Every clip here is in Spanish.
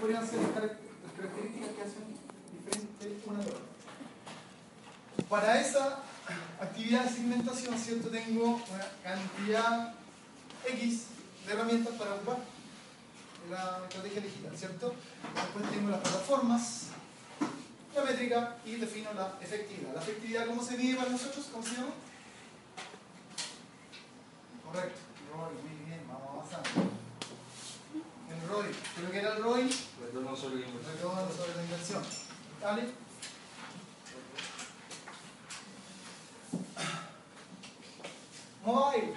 podrían ser las características que hacen diferente una de otra. Para esa actividad de segmentación, ¿cierto? Tengo una cantidad X de herramientas para ocupar la estrategia digital, ¿cierto? Después tengo las plataformas, la métrica y defino la efectividad. ¿La efectividad cómo se mide para nosotros? ¿Cómo se llama? Correcto, ROI, muy bien, vamos avanzando. El ROI, ¿pero qué era el ROI? Retorno sobre la inversión. Retorno sobre la inversión. ¿Vale? Mobile.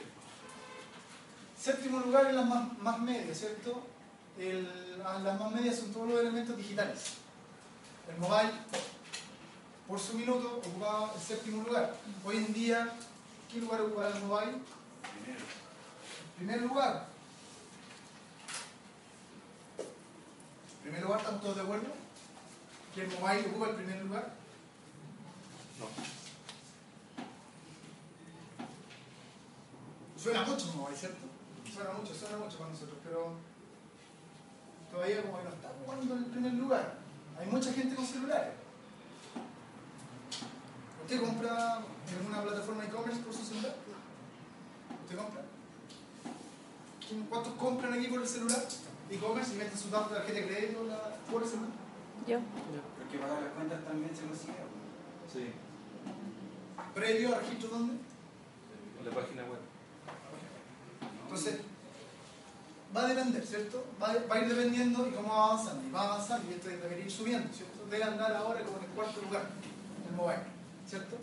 Séptimo lugar en las más, más medias, ¿cierto? El- las más medias son todos los elementos digitales. El mobile, por su minuto, ocupaba el séptimo lugar. Hoy en día, ¿qué lugar ocupa el mobile? Primero. Primer lugar. Primer lugar, ¿estamos todos de acuerdo? ¿Que el mobile ocupa el primer lugar? No. Suena mucho el mobile, ¿cierto? Suena mucho, suena mucho para nosotros, pero todavía como que no está ocupando el primer lugar. Hay mucha gente con celulares. ¿Usted compra en una plataforma e-commerce por su celular? ¿Usted compra? ¿Quién- ¿Cuántos compran aquí por el celular? E-commerce y meten su datos de tarjeta de crédito la- por celular. Yo. Porque pagar las cuentas también se consigue. Sí, ¿Previo a registro dónde? en la página web. Entonces, va a depender, ¿cierto? Va a, va a ir dependiendo y cómo va avanzando. Y va avanzando y esto debería ir subiendo, ¿cierto? Debe andar ahora como en el cuarto lugar, el mobile, ¿cierto?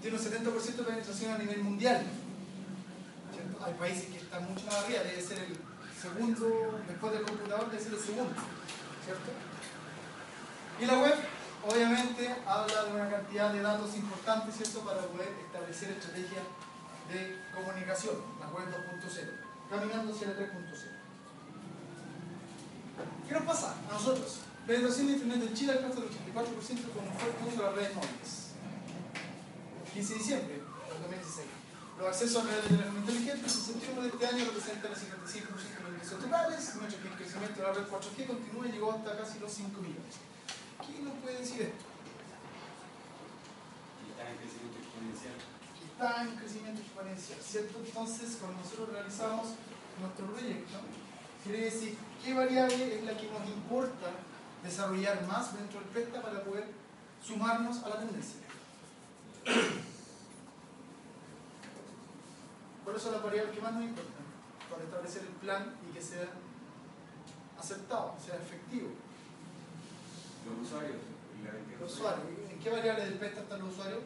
Tiene un 70% de penetración a nivel mundial, ¿cierto? Hay países que están mucho más arriba, debe ser el segundo, después del computador, ser el segundo, ¿cierto? Y la web, obviamente, habla de una cantidad de datos importantes, ¿cierto? Para poder establecer estrategias de comunicación, la web 2.0, caminando hacia la 3.0. ¿Qué nos pasa a nosotros? Penetración de Internet en Chile alcanza el 84% con un fuerte uso de las redes móviles. 15 de diciembre del 2016. Los accesos a redes de teléfono inteligente en septiembre de este año representan el 55% de los ingresos totales, mientras que el crecimiento de la red 4G continúa y llegó hasta casi los 5 millones. ¿Quién nos puede decir esto? Está en crecimiento exponencial. está en crecimiento exponencial, ¿cierto? Entonces, cuando nosotros realizamos nuestro proyecto, quiere decir qué variable es la que nos importa desarrollar más dentro del PESTA para poder sumarnos a la tendencia. ¿Cuáles son las variables que más nos importan? Para establecer el plan y que sea aceptado, sea efectivo. Los usuarios. Los usuarios. ¿En qué variable del PESTA están los usuarios?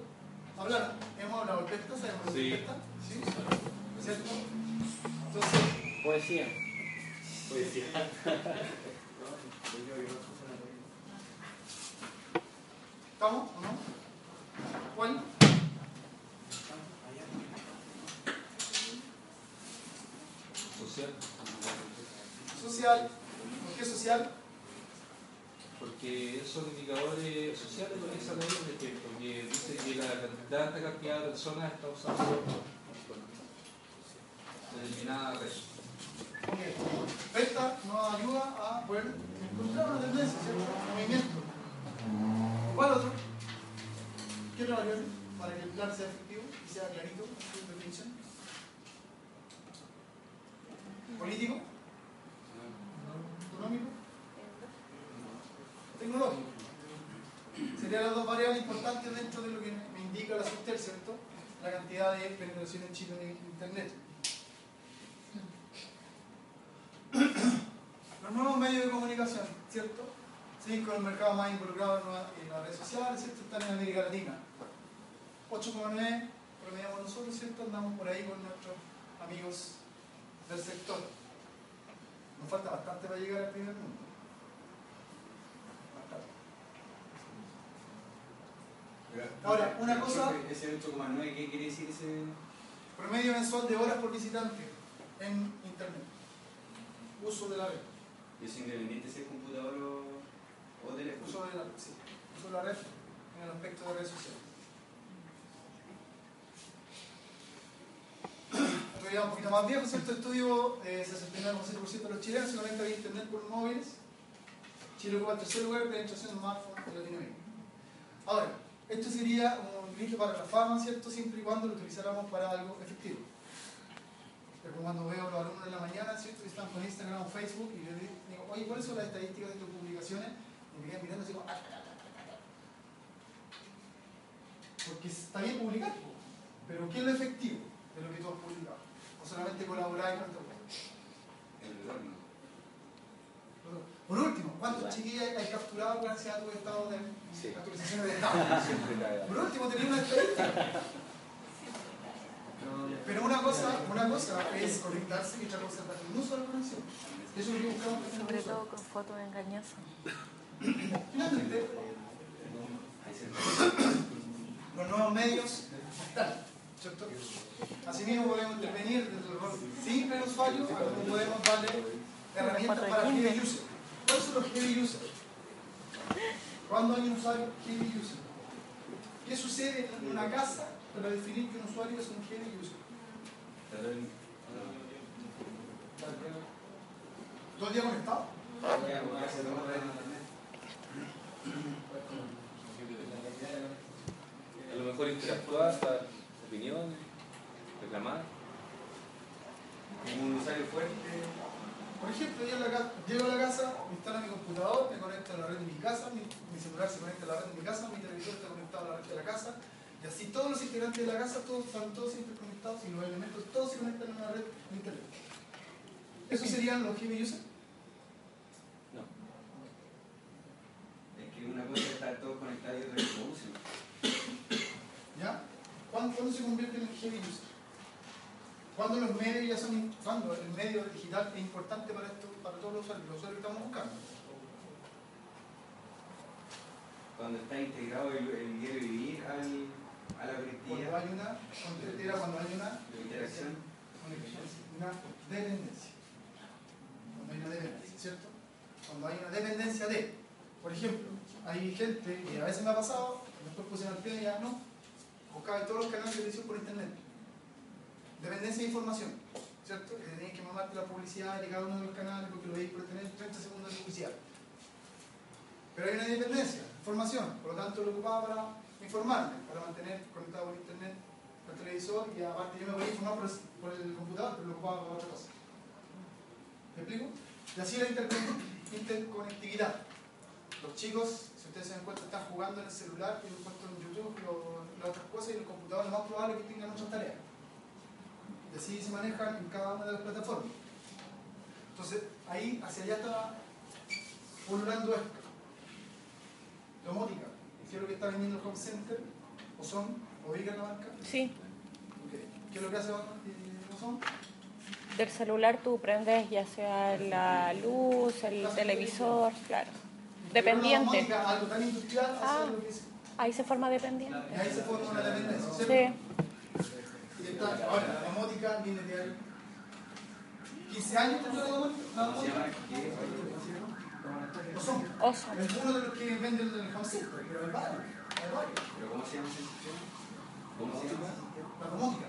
Hablaron, hemos hablado del PESTA, sabemos Sí. del PESTA, ¿sí? ¿Cierto? Entonces, Poesía. Poesía. ¿estamos o no? ¿Cuál? Social. Social. ¿Por qué social? Porque esos indicadores sociales lo que sale ahí es que porque dice que la cantidad, esta cantidad de personas está usando determinada red. Ok. PESTA nos ayuda a poder encontrar una tendencia, ¿cierto? Un movimiento. ¿Cuál otro? ¿Qué otra variable? Para que el plan sea efectivo y sea clarito en su definición. ¿Político? ¿Económico? tecnológico. Serían las dos variables importantes dentro de lo que me indica la SUSTER, ¿cierto? La cantidad de penetración en Chile de Internet. Los nuevos medios de comunicación, ¿cierto? Cinco de los mercados más involucrados en la- en las redes sociales, ¿cierto? Están en América Latina. 8,9 promediamos nosotros, ¿cierto? Andamos por ahí con nuestros amigos del sector. Nos falta bastante para llegar al primer mundo. Bastante. Ahora, una cosa- Ese 8,9, ¿qué quiere decir ese? Promedio mensual de horas por visitante en Internet. Uso de la red. ¿Es independiente si es computador o, o teléfono? Uso de la, sí, uso de la red en el aspecto de redes sociales. Día un poquito más viejo, ¿cierto? Estudio, eh, 69,7% de los chilenos se conectan a Internet por móviles. Chile ocupa el tercer lugar de penetración de smartphone en Latinoamérica. Ahora, esto sería un grito para la fama, ¿cierto? Siempre y cuando lo utilizáramos para algo efectivo. Como cuando veo a los alumnos en la mañana, ¿cierto? Que están con Instagram o Facebook y les digo, oye, ¿cuáles son las estadísticas de tus publicaciones? Y me quedan mirando así como, "Ah, ah, ah, ah, ah". Porque está bien publicar, pero ¿qué es lo efectivo de lo que tú has publicado? Solamente colaborar y cuánto. Por último, ¿cuántos chiquillos hay, hay capturado gracias a tu estado de Sí. actualizaciones de estado? Por último, tenía una estadística. Pero una cosa, una cosa es conectarse y otra cosa es un uso a la conexión. Eso es lo que buscamos Sobre todo con fotos engañosas. Finalmente, los nuevos medios están, ¿cierto? Asimismo podemos intervenir desde el rol simple del usuario a como podemos darle herramientas para heavy user. ¿Cuáles son los heavy users? ¿Cuándo hay un usuario heavy user? ¿Qué sucede en una casa para definir que un usuario es un heavy user? ¿Todo el día conectado? A lo mejor interactuar, dar opiniones, reclamar. Un usuario fuerte. Por ejemplo, yo la llego a la casa, me instalo mi computador, me conecto a la red de mi casa, mi, mi celular se conecta a la red de mi casa, mi televisor está conectado a la red de la casa, y así todos los integrantes de la casa, todos están todos interconectados y los elementos todos se conectan a una red de internet. ¿Esos serían los heavy users? No. Es que una cosa es estar todos conectados y otra es que lo usen. ¿Ya? ¿Cuándo, cuándo se convierte en heavy user? ¿Cuándo los medios ya son, cuándo el medio digital es importante para esto, para todos los usuarios, los usuarios que estamos buscando? Cuando está integrado el, el diario vivir al, a la Cuando colectividad hay una, cuando- cuando hay una de interacción. una dependencia. Cuando hay una dependencia, ¿cierto? Cuando hay una dependencia de, por ejemplo, hay gente que a veces me ha pasado, después puse al pie y ya no, buscaba en todos los canales de televisión por internet. Dependencia de información, ¿cierto? Que tenéis que mamarte la publicidad de cada uno de los canales porque lo veis por tener 30 segundos de publicidad. Pero hay una dependencia, información, por lo tanto lo ocupaba para informarme, para mantener conectado por internet al televisor y aparte yo me voy a informar por el, computador, pero lo ocupaba para otra cosa. ¿Me explico? Y así la intercon- interconectividad. Los chicos, si ustedes se dan cuenta, están jugando en el celular, tienen puesto en YouTube o las otras cosas y el computador lo más probable es que tengan otras tareas. Y así se manejan en cada una de las plataformas. Entonces, ahí hacia allá está pululando esto. Domótica, ¿qué es lo que está vendiendo el home center? ¿O son? ¿O la marca? Sí, Ok. ¿Qué es lo que hace no son? del celular tú prendes ya sea la luz, el televisor, claro. Dependiente. domótica, algo tan industrial, hace Ah. algo que es- Ahí se forma dependiente. Y ahí se forma una dependencia, ¿cierto? Sí, Y está- ahora, la domótica viene de ahí. 15 años la domótica. la ¿Cómo se domótica. llama? ¿Qué? No son. oso. Es uno de los que venden el home center, pero hay varios. Hay varios. ¿Pero cómo se llama esa institución? ¿Cómo se llama? La domótica.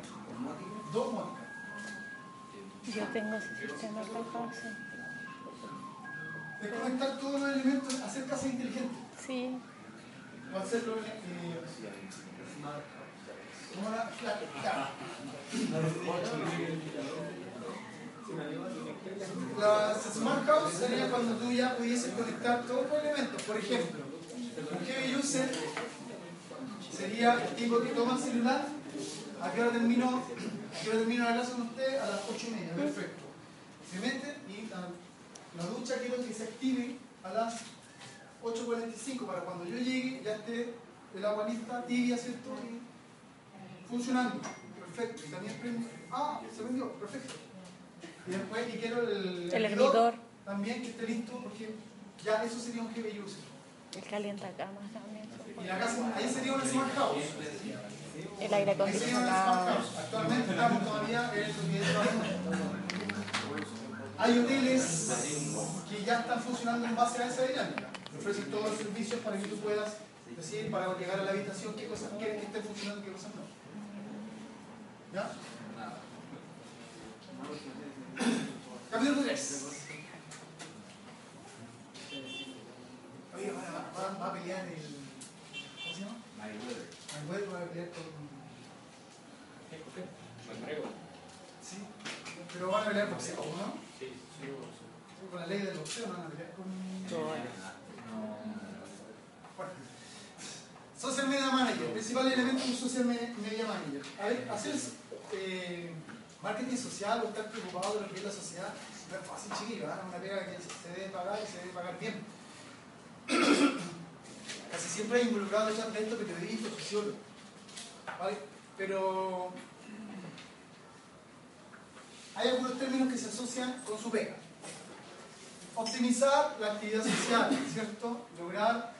¿Domótica? Yo tengo ese sistema de casa. Es conectar todos los elementos, hacer casa inteligente. Sí, Las smart house sería cuando tú ya pudieses conectar todos los elementos. Por ejemplo, un heavy user sería el tipo que toma el celular. ¿A qué hora termino, a qué hora termino la clase con usted? A las 8 y media, perfecto. Se mete y la, la ducha quiero que se active a las 8.45 para cuando yo llegue ya esté el agua lista, tibia, ¿cierto? Y funcionando. Perfecto. Y también prende. Ah, se vendió, perfecto. Y después, y quiero el, El hervidor. también que esté listo porque ya eso sería un heavy user. el calientacamas también. Y la casa, ahí sería una smart house. El aire acondicionado. Actualmente estamos todavía en lo que Hay hoteles que ya están funcionando en base a esa dinámica. Te ofrecen todos los servicios para que tú puedas decir, para llegar a la habitación, qué cosas quieren que esté funcionando y qué cosas no. ¿Ya? Capítulo 3. pelear el. ¿Cómo se llama? Mayweather. Mayweather va a pelear con. McGregor. Sí, pero van a pelear boxeo, ¿no? Sí, sí. Con la ley del boxeo no van a pelear con. Bueno. Social Media Manager, principal elemento de un Social Me- Media Manager. A ver, hacer eh, marketing social o estar preocupado de lo que es la sociedad es fácil, chiquillo. Es una pega que se debe pagar y se debe pagar bien. Casi siempre hay involucrado detrás de esto periodistas, sociólogos. ¿Vale? Pero hay algunos términos que se asocian con su pega. Optimizar la actividad social, ¿cierto? Lograr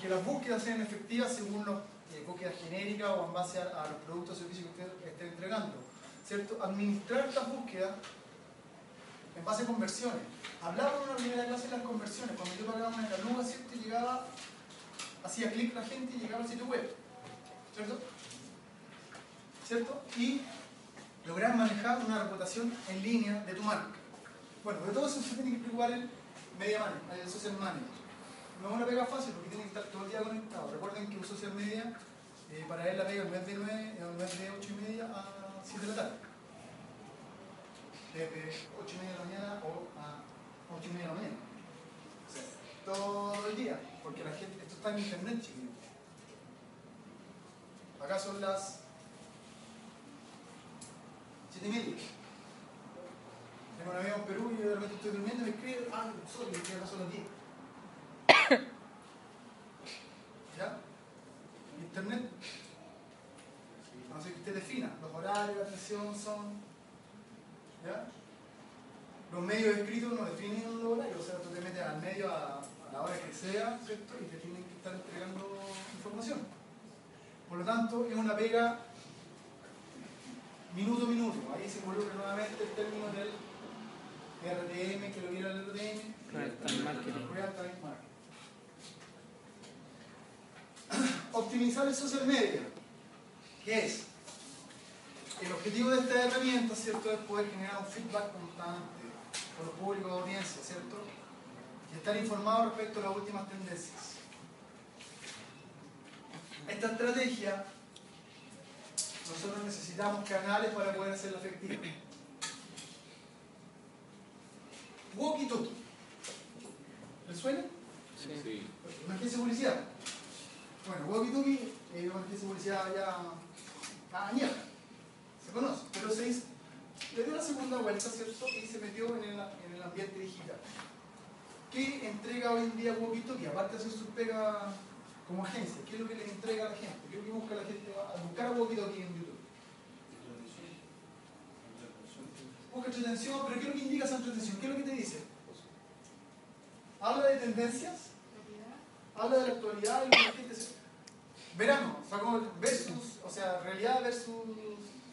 que las búsquedas sean efectivas según las eh, búsquedas genéricas o en base a, los productos o servicios que usted esté entregando, ¿cierto? Administrar estas búsquedas en base a conversiones. Hablaba en una primera clase de las conversiones. Cuando yo pagaba una caluga, ¿cierto? Llegaba, hacía clic la gente y llegaba al sitio web, ¿cierto? ¿Cierto? Y lograr manejar una reputación en línea de tu marca. Bueno, de todo eso se tiene que preocupar el media manager, el social manager. No es una pega fácil porque tiene que estar todo el día conectado. Recuerden que un social media, eh, para él la pega no es de 9, no es de 8 y media a 7 de la tarde. Desde 8 y media de la mañana o a 8 y media de la mañana. O sea, todo el día, porque la gente, esto está en internet, chiquillos. Acá son las 7 y media. Tengo un amigo en Perú y de repente estoy durmiendo y me escribe, ah, sorry, que acá son las 10. ¿Ya? Internet. No sé que usted defina. Los horarios de atención son. ¿Ya? Los medios escritos no definen los horarios. O sea, tú te metes al medio a, a la hora que sea, ¿cierto? Y te tienen que estar entregando información. Por lo tanto, es una pega minuto a minuto. Ahí se involucra nuevamente el término del RTM, que lo viera el RTM. Real Time Marketing. Real Time Marketing. Optimizar el social media. ¿Qué es? El objetivo de esta herramienta, ¿cierto?, es poder generar un feedback constante con los públicos de audiencia, ¿cierto? Y estar informado respecto a las últimas tendencias. Esta estrategia, nosotros necesitamos canales para poder hacerla efectiva. Walkie Talkie. ¿Le suena? Sí. Emergencia publicidad. Bueno, Walkie Talkie es una emergencia publicidad ya añeja. Se conoce, pero se hizo, le dio la segunda vuelta, ¿cierto? Y se metió en el, en el ambiente digital. ¿Qué entrega hoy en día Walkie Talkie? Aparte de hacer su pega como agencia, ¿qué es lo que les entrega a la gente? ¿Qué es lo que busca la gente al buscar a Walkie Talkie en YouTube? Busca entretención, pero ¿qué es lo que indica esa entretención? ¿Qué es lo que te dice? Habla de tendencias, habla de la actualidad y la gente se... Verano, sacó versus, o sea, realidad versus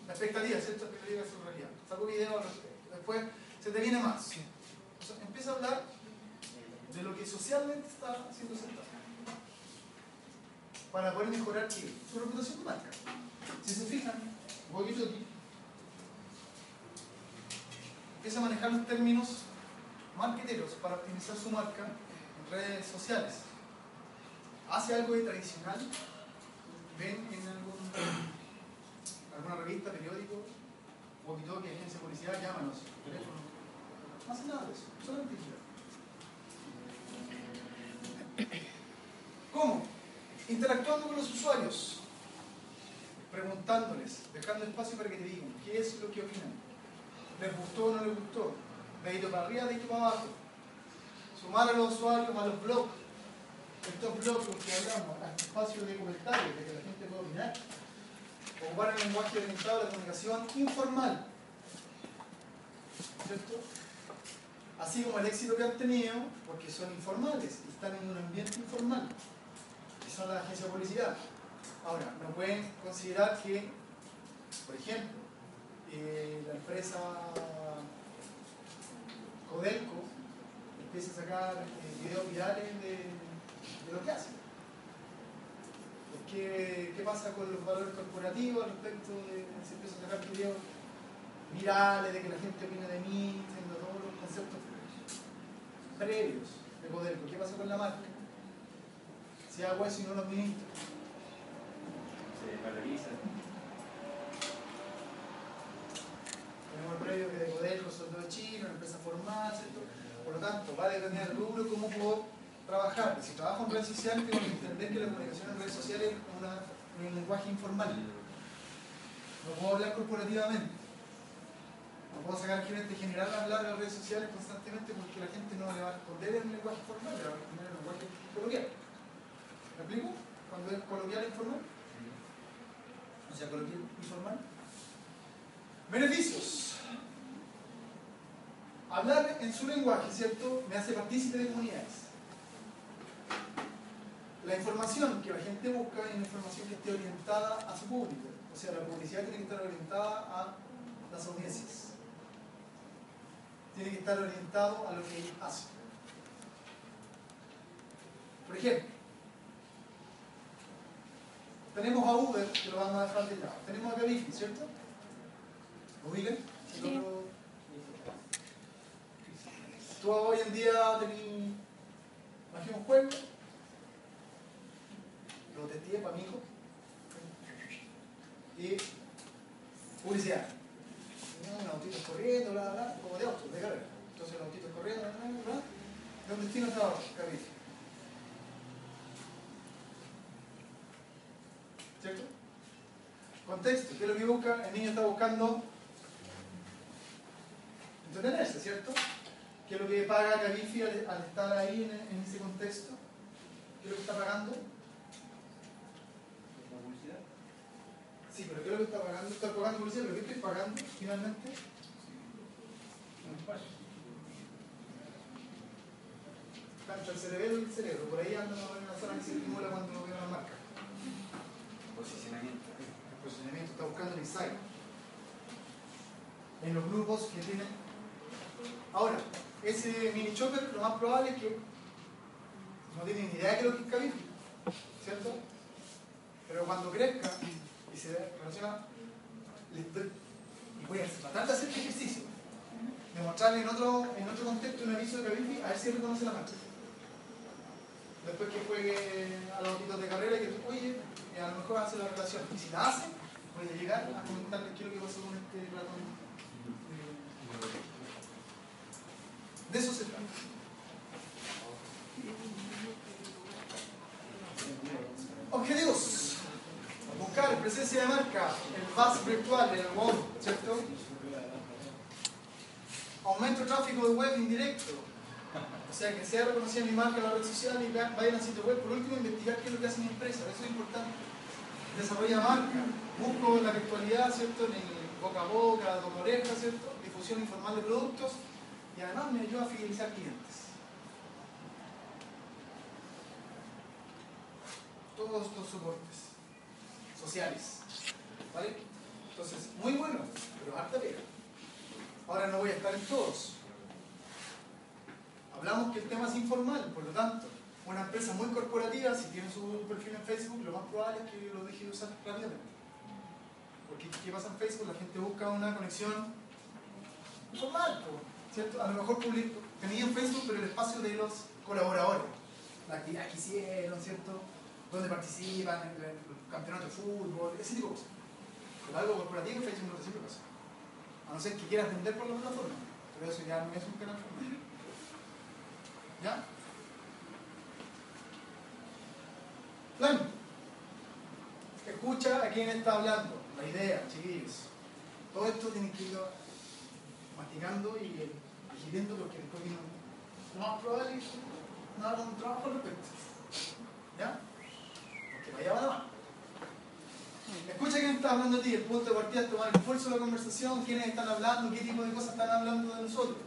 la expectativa, ¿cierto? Expectativa versus realidad. Sacó video al respecto. Después se te viene más. O sea, empieza a hablar de lo que socialmente está siendo aceptado. Para poder mejorar ¿qué? su reputación de marca. Si se fijan, Walkie Talkie empieza a manejar los términos marqueteros para optimizar su marca en redes sociales. Hace algo de tradicional, ven en algún, alguna revista, periódico, walkie talkie, agencia de publicidad, llámanos, teléfono. No hace nada de eso, solamente. ¿Cómo? Interactuando con los usuarios, preguntándoles, dejando espacio para que te digan qué es lo que opinan. ¿Les gustó o no les gustó? Dedito para arriba, dedito para abajo. Sumar a los usuarios a los blogs. Estos blogs que hablamos, a espacios de comentarios, de que la gente pueda opinar. Ocupar el lenguaje orientado a la comunicación informal. ¿Cierto? Así como el éxito que han tenido, porque son informales, están en un ambiente informal, que son las agencias de publicidad. Ahora, no pueden considerar que, por ejemplo, eh, la empresa Codelco empieza a sacar eh, videos virales de, de lo que hace. Porque, ¿Qué pasa con los valores corporativos respecto de se empieza a sacar videos virales de que la gente opina de mí, siendo todos los conceptos previos de Codelco? ¿Qué pasa con la marca? Si hago eso y no lo administro. Se paraliza. Tenemos el predio que de sueldos de Chile, una empresa formal, ¿cierto? Por lo tanto, va a depender del rubro cómo puedo trabajar. Si trabajo en redes sociales, tengo que entender que la comunicación en redes sociales es una- un lenguaje informal. No puedo hablar corporativamente. No puedo sacar al gerente general a hablar en redes sociales constantemente porque la gente no le va a responder en un lenguaje formal, le va a responder en un lenguaje coloquial. ¿Me explico? Cuando es coloquial e informal. O sea, coloquial y formal. Beneficios. Hablar en su lenguaje, ¿cierto? Me hace partícipe de comunidades. La información que la gente busca es una información que esté orientada a su público. O sea, la publicidad tiene que estar orientada a las audiencias. Tiene que estar orientado a lo que hace. Por ejemplo, tenemos a Uber, que lo vamos a dejar de lado. Tenemos a Cabify, ¿cierto? ¿Lo ubican? Sí. Tú hoy en día tenés, bajé un juego, lo testé para mi hijo, y publicidad. Un autito corriendo, bla, bla, como de auto, de carrera. Entonces el autito corriendo, bla, bla, bla, de un destino a otro, Cabify. ¿Cierto? Contexto, ¿qué es lo que busca? El niño está buscando entretenerse, ¿cierto? ¿Qué es lo que paga Cabify al, al estar ahí en, en ese contexto? ¿Qué es lo que está pagando? ¿La publicidad? Sí, pero ¿qué es lo que está pagando? Está pagando publicidad, pero ¿qué estoy pagando finalmente? Tanto el cerebelo y el cerebro, por ahí anda menos una zona que se estimula cuando ve una marca. Posicionamiento. El posicionamiento está buscando el insight. En los grupos que tienen. Ahora, ese mini chopper lo más probable es que no tiene ni idea de lo que es Cabify, ¿cierto? Pero cuando crezca y se relaciona, le estoy- y voy a tratar de hacer este ejercicio, de mostrarle en otro, en otro contexto un aviso de Cabify, a ver si reconoce la marca. Después que juegue a los autitos de carrera y que, oye, eh, a lo mejor hace la relación. Y si la hace, voy a llegar a comentarle qué es lo que pasó con este ratón. Eh, De eso se trata. Objetivos. Buscar presencia de marca, el bus virtual, el web, ¿cierto? Aumento de tráfico de web indirecto. O sea, que sea reconocida mi marca en la red social y vayan al sitio web. Por último, investigar qué es lo que hace mi empresa. Eso es importante. Desarrolla marca. Busco la virtualidad, ¿cierto? En el boca a boca, de oreja, ¿cierto? Difusión informal de productos. Y además me ayuda a fidelizar clientes. Todos estos soportes sociales. ¿Vale? Entonces, muy bueno, pero harta pega. Ahora no voy a estar en todos. Hablamos que el tema es informal, por lo tanto, una empresa muy corporativa, si tiene su perfil en Facebook, lo más probable es que lo deje de usar rápidamente. Porque ¿qué pasa en Facebook? La gente busca una conexión informal, po, ¿cierto? A lo mejor publico, tenía en Facebook, pero el espacio de los colaboradores, la actividad que hicieron, ¿cierto? Donde participan, en el campeonato de fútbol, ese tipo de cosas. Pero algo corporativo en Facebook no te sirve eso. A no ser que quieras vender por la plataforma, pero eso ya no es un canal formal. ¿Ya? Plan. Escucha a quién está hablando. La idea, chiquillos. Todo esto tiene que ir masticando y eh, digiriendo porque después vino lo más probable es que no hagan un trabajo al respecto. ¿Ya? Porque allá va mano. Escucha quién está hablando a ti, el punto de partida es tomar el pulso de la conversación, quiénes están hablando, qué tipo de cosas están hablando de nosotros.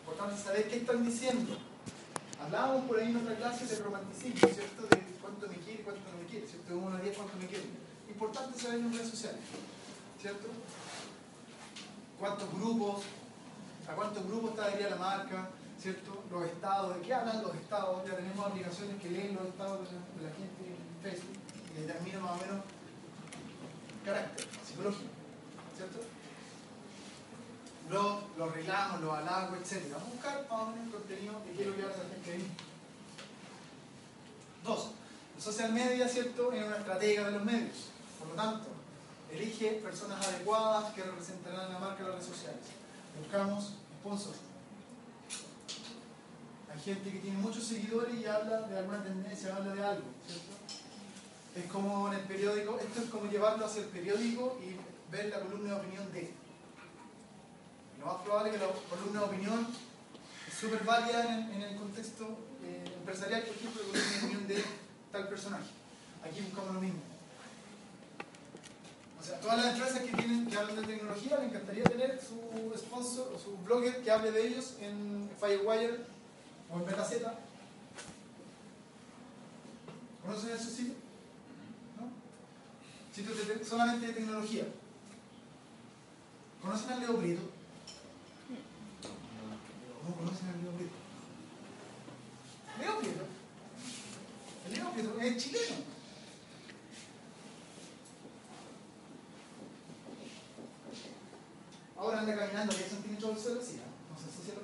Importante saber qué están diciendo. Hablábamos por ahí en otra clase del romanticismo, ¿cierto? De cuánto me quiere cuánto no me quiere, ¿cierto? De 1 a 10 cuánto me quiere. Importante saber en redes sociales, ¿cierto? ¿Cuántos grupos? ¿A cuántos grupos está adherida la marca? ¿Cierto? Los estados, ¿de qué hablan los estados? Ya tenemos aplicaciones que leen los estados de la, gente en Facebook y determinan más o menos carácter psicológico, ¿cierto? Los, los los halagos, etc. Vamos a buscar más o menos el contenido de qué es lo que hace la gente ahí. Dos, social media, ¿cierto?, es una estratega de los medios. Por lo tanto, elige personas adecuadas que representarán la marca en las redes sociales. Buscamos sponsors. Hay gente que tiene muchos seguidores y habla de alguna tendencia, habla de algo, ¿cierto? Es como en el periódico, esto es como llevarlo hacia el periódico y ver la columna de opinión de. Lo más probable es que la columna de opinión es súper válida en, el- contexto eh, empresarial, por ejemplo, la columna de opinión de tal personaje. Aquí buscamos lo mismo. Todas las empresas que, tienen, que hablan de tecnología, me encantaría tener su sponsor o su blogger que hable de ellos en Firewire o en BetaZ. ¿Conocen esos sitios? ¿No? Sitios solamente de tecnología. ¿Conocen al Leo Brito? ¿Cómo conocen al Leo Brito? Leo Brito. El Leo Brito es chileno. Ahora anda caminando 10 centímetros del suelo, sí, ¿no? sé si se lo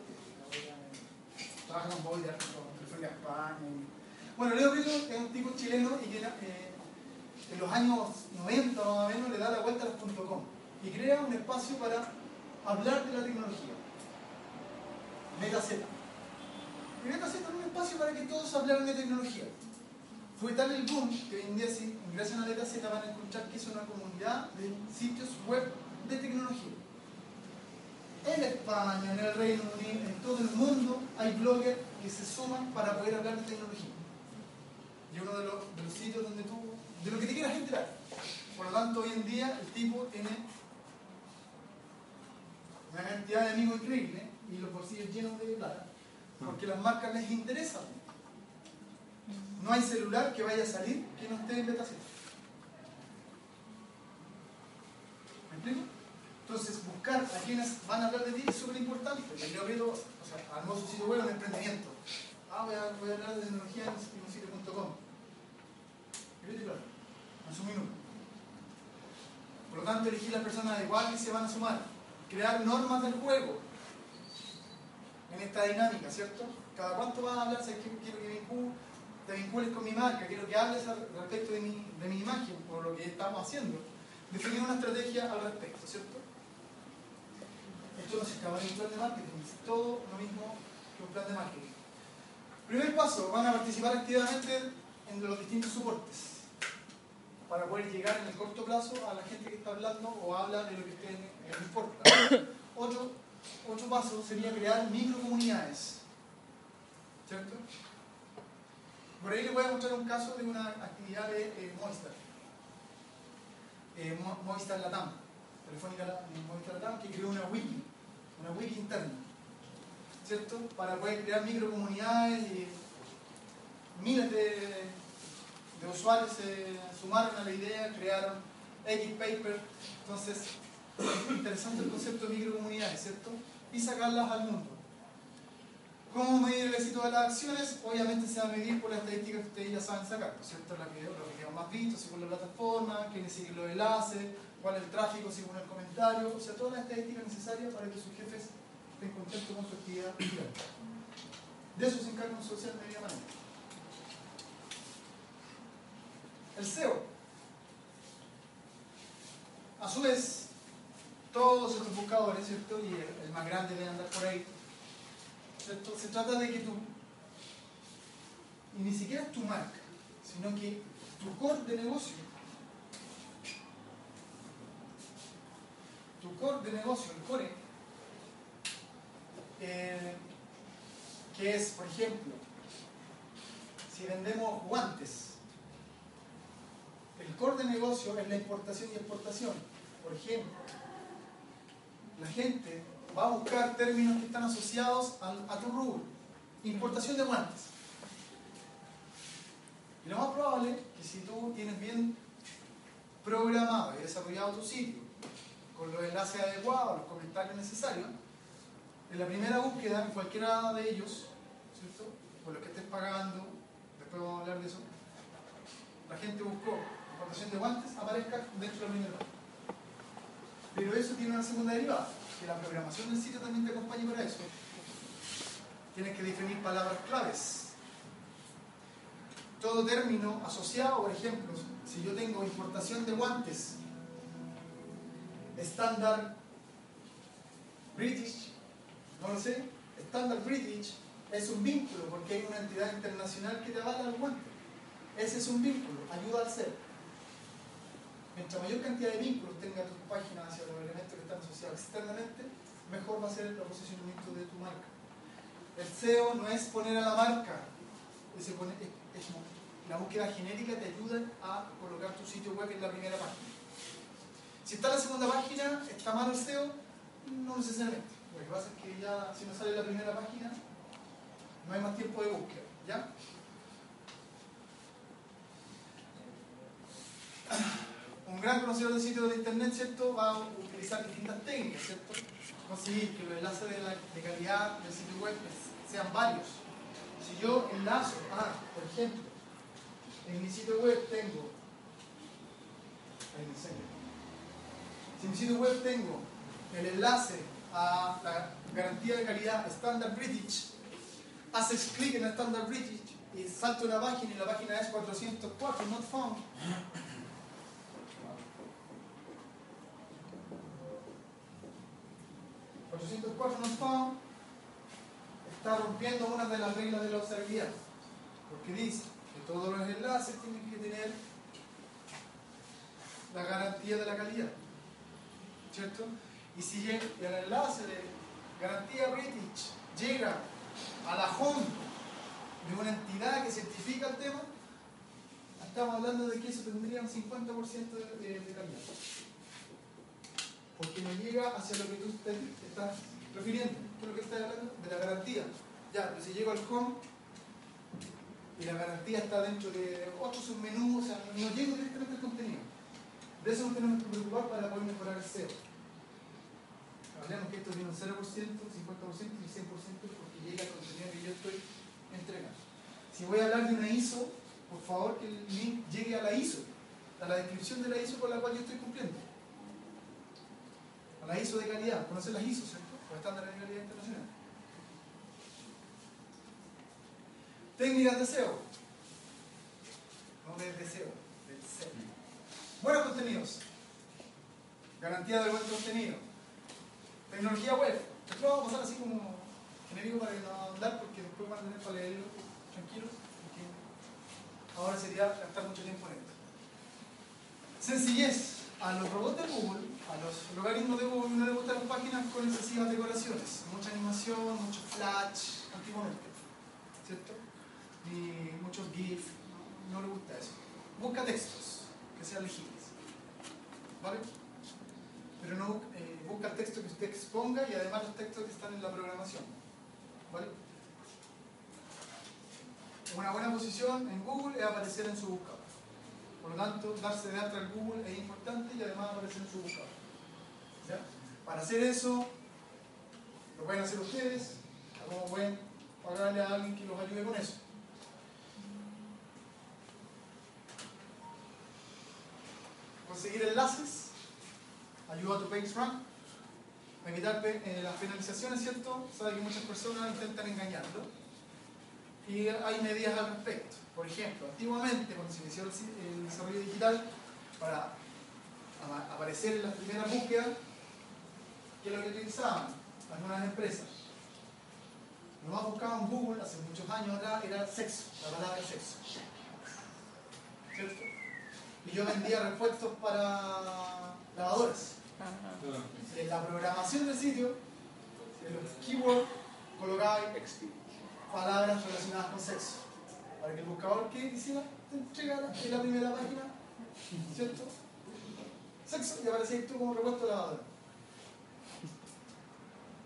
Trabaja con Boyar, con Referia España. Bueno, Leo Brito es un tipo chileno y que eh, en los años 90 más o menos le da la vuelta a los .com y crea un espacio para hablar de la tecnología. MetaZ. Y MetaZ es un espacio para que todos hablaran de tecnología. Fue tal el boom que hoy en día si ingresan a MetaZ van a encontrar que es una comunidad de sitios web de tecnología. En España, en el Reino Unido, en todo el mundo hay bloggers que se suman para poder hablar de tecnología. Y uno de los, sitios donde tú, de lo que te quieras enterar. Por lo tanto, hoy en día el tipo tiene una cantidad de amigos increíble y los bolsillos llenos de plata. Porque las marcas les interesan. No hay celular que vaya a salir que no esté en beta. ¿Me explico? Entonces, buscar a quienes van a hablar de ti es súper importante. Leo Prieto, o sea, armó su sitio web en emprendimiento. Ah, voy a, hablar de tecnología en un sitio.com. En su minuto. Por lo tanto, elegir las personas adecuadas que se van a sumar. Crear normas del juego en esta dinámica, ¿cierto? Cada cuánto vas a hablar, ¿sabes qué? quiero que te vincules con mi marca, quiero que hables al respecto de mi, de mi imagen, por lo que estamos haciendo. Definir una estrategia al respecto, ¿cierto? Esto no se acaba en un plan de marketing, es todo lo mismo que un plan de marketing. Primer paso, van a participar activamente en los distintos soportes para poder llegar en el corto plazo a la gente que está hablando o habla de lo que a ustedes les importa. Otro, otro paso sería crear microcomunidades. ¿Cierto? Por ahí les voy a mostrar un caso de una actividad de eh, Movistar. Eh, Mo- Movistar Latam, Telefónica Movistar Latam, que creó una wiki, una wiki interna. ¿Cierto? Para poder crear microcomunidades y miles de, de usuarios se sumaron a la idea, crearon X paper. Entonces, es interesante el concepto de microcomunidades, ¿cierto? Y sacarlas al mundo. ¿Cómo medir el éxito de las acciones? Obviamente se va a medir por las estadísticas que ustedes ya saben sacar, ¿no es ¿cierto? Las videos, los videos más vistos según la plataforma, quiénes siguen los enlaces, cuál es el tráfico según el comentario, o sea, todas las estadísticas necesarias para que sus jefes estén contentos con su actividad. De eso se encarga un social media manager. El SEO. A su vez, todos estos buscadores, ¿cierto? Y el, más grande debe andar por ahí. Se trata de que tú, y ni siquiera es tu marca, sino que tu core de negocio, tu core de negocio, el core, eh, que es, por ejemplo, si vendemos guantes, el core de negocio es la importación y exportación. Por ejemplo, la gente va a buscar términos que están asociados al- a, tu rubro. Importación de guantes. Y lo más probable es que si tú tienes bien programado y desarrollado tu sitio, con los enlaces adecuados, los comentarios necesarios, en la primera búsqueda, en cualquiera de ellos, ¿cierto? por lo que estés pagando, después vamos a hablar de eso, la gente buscó importación de guantes, aparezca dentro del primera. Pero eso tiene una segunda derivada, que la programación del sitio también te acompañe para eso. Tienes que definir palabras claves. Todo término asociado, por ejemplo, si yo tengo importación de guantes estándar British, no lo sé, estándar British es un vínculo porque hay una entidad internacional que te avala el guante. Ese es un vínculo, ayuda al ser. Mientras mayor cantidad de vínculos tenga tu página hacia los elementos que están asociados externamente, mejor va a ser el posicionamiento de tu marca. El SEO no es poner a la marca, es es- es- la búsqueda genérica te ayuda a colocar tu sitio web en la primera página. Si está en la segunda página, está mal el SEO, no necesariamente. Lo que pasa es que ya si no sale la primera página, no hay más tiempo de búsqueda, ¿ya? Un gran conocedor de sitios de internet, ¿cierto? Va a utilizar distintas técnicas, ¿cierto? Conseguir que los enlaces de, calidad del sitio web es- sean varios. Si yo enlazo a, por ejemplo, en mi sitio web tengo, ahí me enseño. Si en mi sitio web tengo el enlace a la garantía de calidad Standard British, haces clic en Standard British y salto una página y la página es 404, not found. ...404 not found... ...está rompiendo una de las reglas de la observabilidad... ...porque dice que todos los enlaces tienen que tener... ...la garantía de la calidad... ¿Cierto? Y si el enlace de garantía British llega a la home de una entidad que certifica el tema, estamos hablando de que eso tendría un 50% de, de-. Porque no llega hacia lo que tú te, estás refiriendo. ¿Qué es lo que estás hablando? De la garantía. Ya, pero si llego al home y la garantía está dentro de otro submenú, o sea, no llego directamente al contenido. De eso nos tenemos que preocupar para poder mejorar el SEO. Hablemos que esto tiene un 0%, 50% y 100% porque llega al contenido que yo estoy entregando. Si voy a hablar de una ISO, por favor que el link llegue a la ISO, a la descripción de la ISO con la cual yo estoy cumpliendo. A la ISO de calidad, conocer las ISO, ¿cierto? Los estándares de calidad internacional. Técnicas de SEO. No de SEO. Buenos contenidos. Garantía del buen contenido. Tecnología web. Lo vamos a pasar así como genérico para que no andar porque después van a tener para leerlo tranquilos. ahora sería gastar mucho tiempo en esto. Sencillez. A los robots de Google, a los logaritmos de Google no les gustan las páginas con excesivas decoraciones. Mucha animación, mucho flash, antiguamente. ¿Cierto? Y muchos GIF. No, no le gusta eso. Busca textos que sean legibles. Pero no eh, busca el texto que usted exponga y además los textos que están en la programación. ¿Vale? Una buena posición en Google es aparecer en su buscador. Por lo tanto, darse de alta en Google es importante y además aparecer en su buscador. ¿Ya? Para hacer eso, lo pueden hacer ustedes, como pueden pagarle a alguien que los ayude con eso. Conseguir enlaces ayuda a tu page rank, evitar eh, las penalizaciones, ¿cierto? Sabe que muchas personas intentan engañarlo y hay medidas al respecto. Por ejemplo, antiguamente, cuando se inició el, desarrollo digital, para aparecer en las primeras búsquedas, ¿qué es lo que utilizaban algunas empresas? Lo más buscado en Google hace muchos años atrás era sexo, la palabra sexo. ¿Cierto? Y yo vendía repuestos para lavadoras. Ajá. En la programación del sitio, en los keywords, colocaba palabras relacionadas con sexo. Para que el buscador que hiciera te entregara en la primera página, ¿cierto? Sexo y aparecía tú como repuesto de lavadora.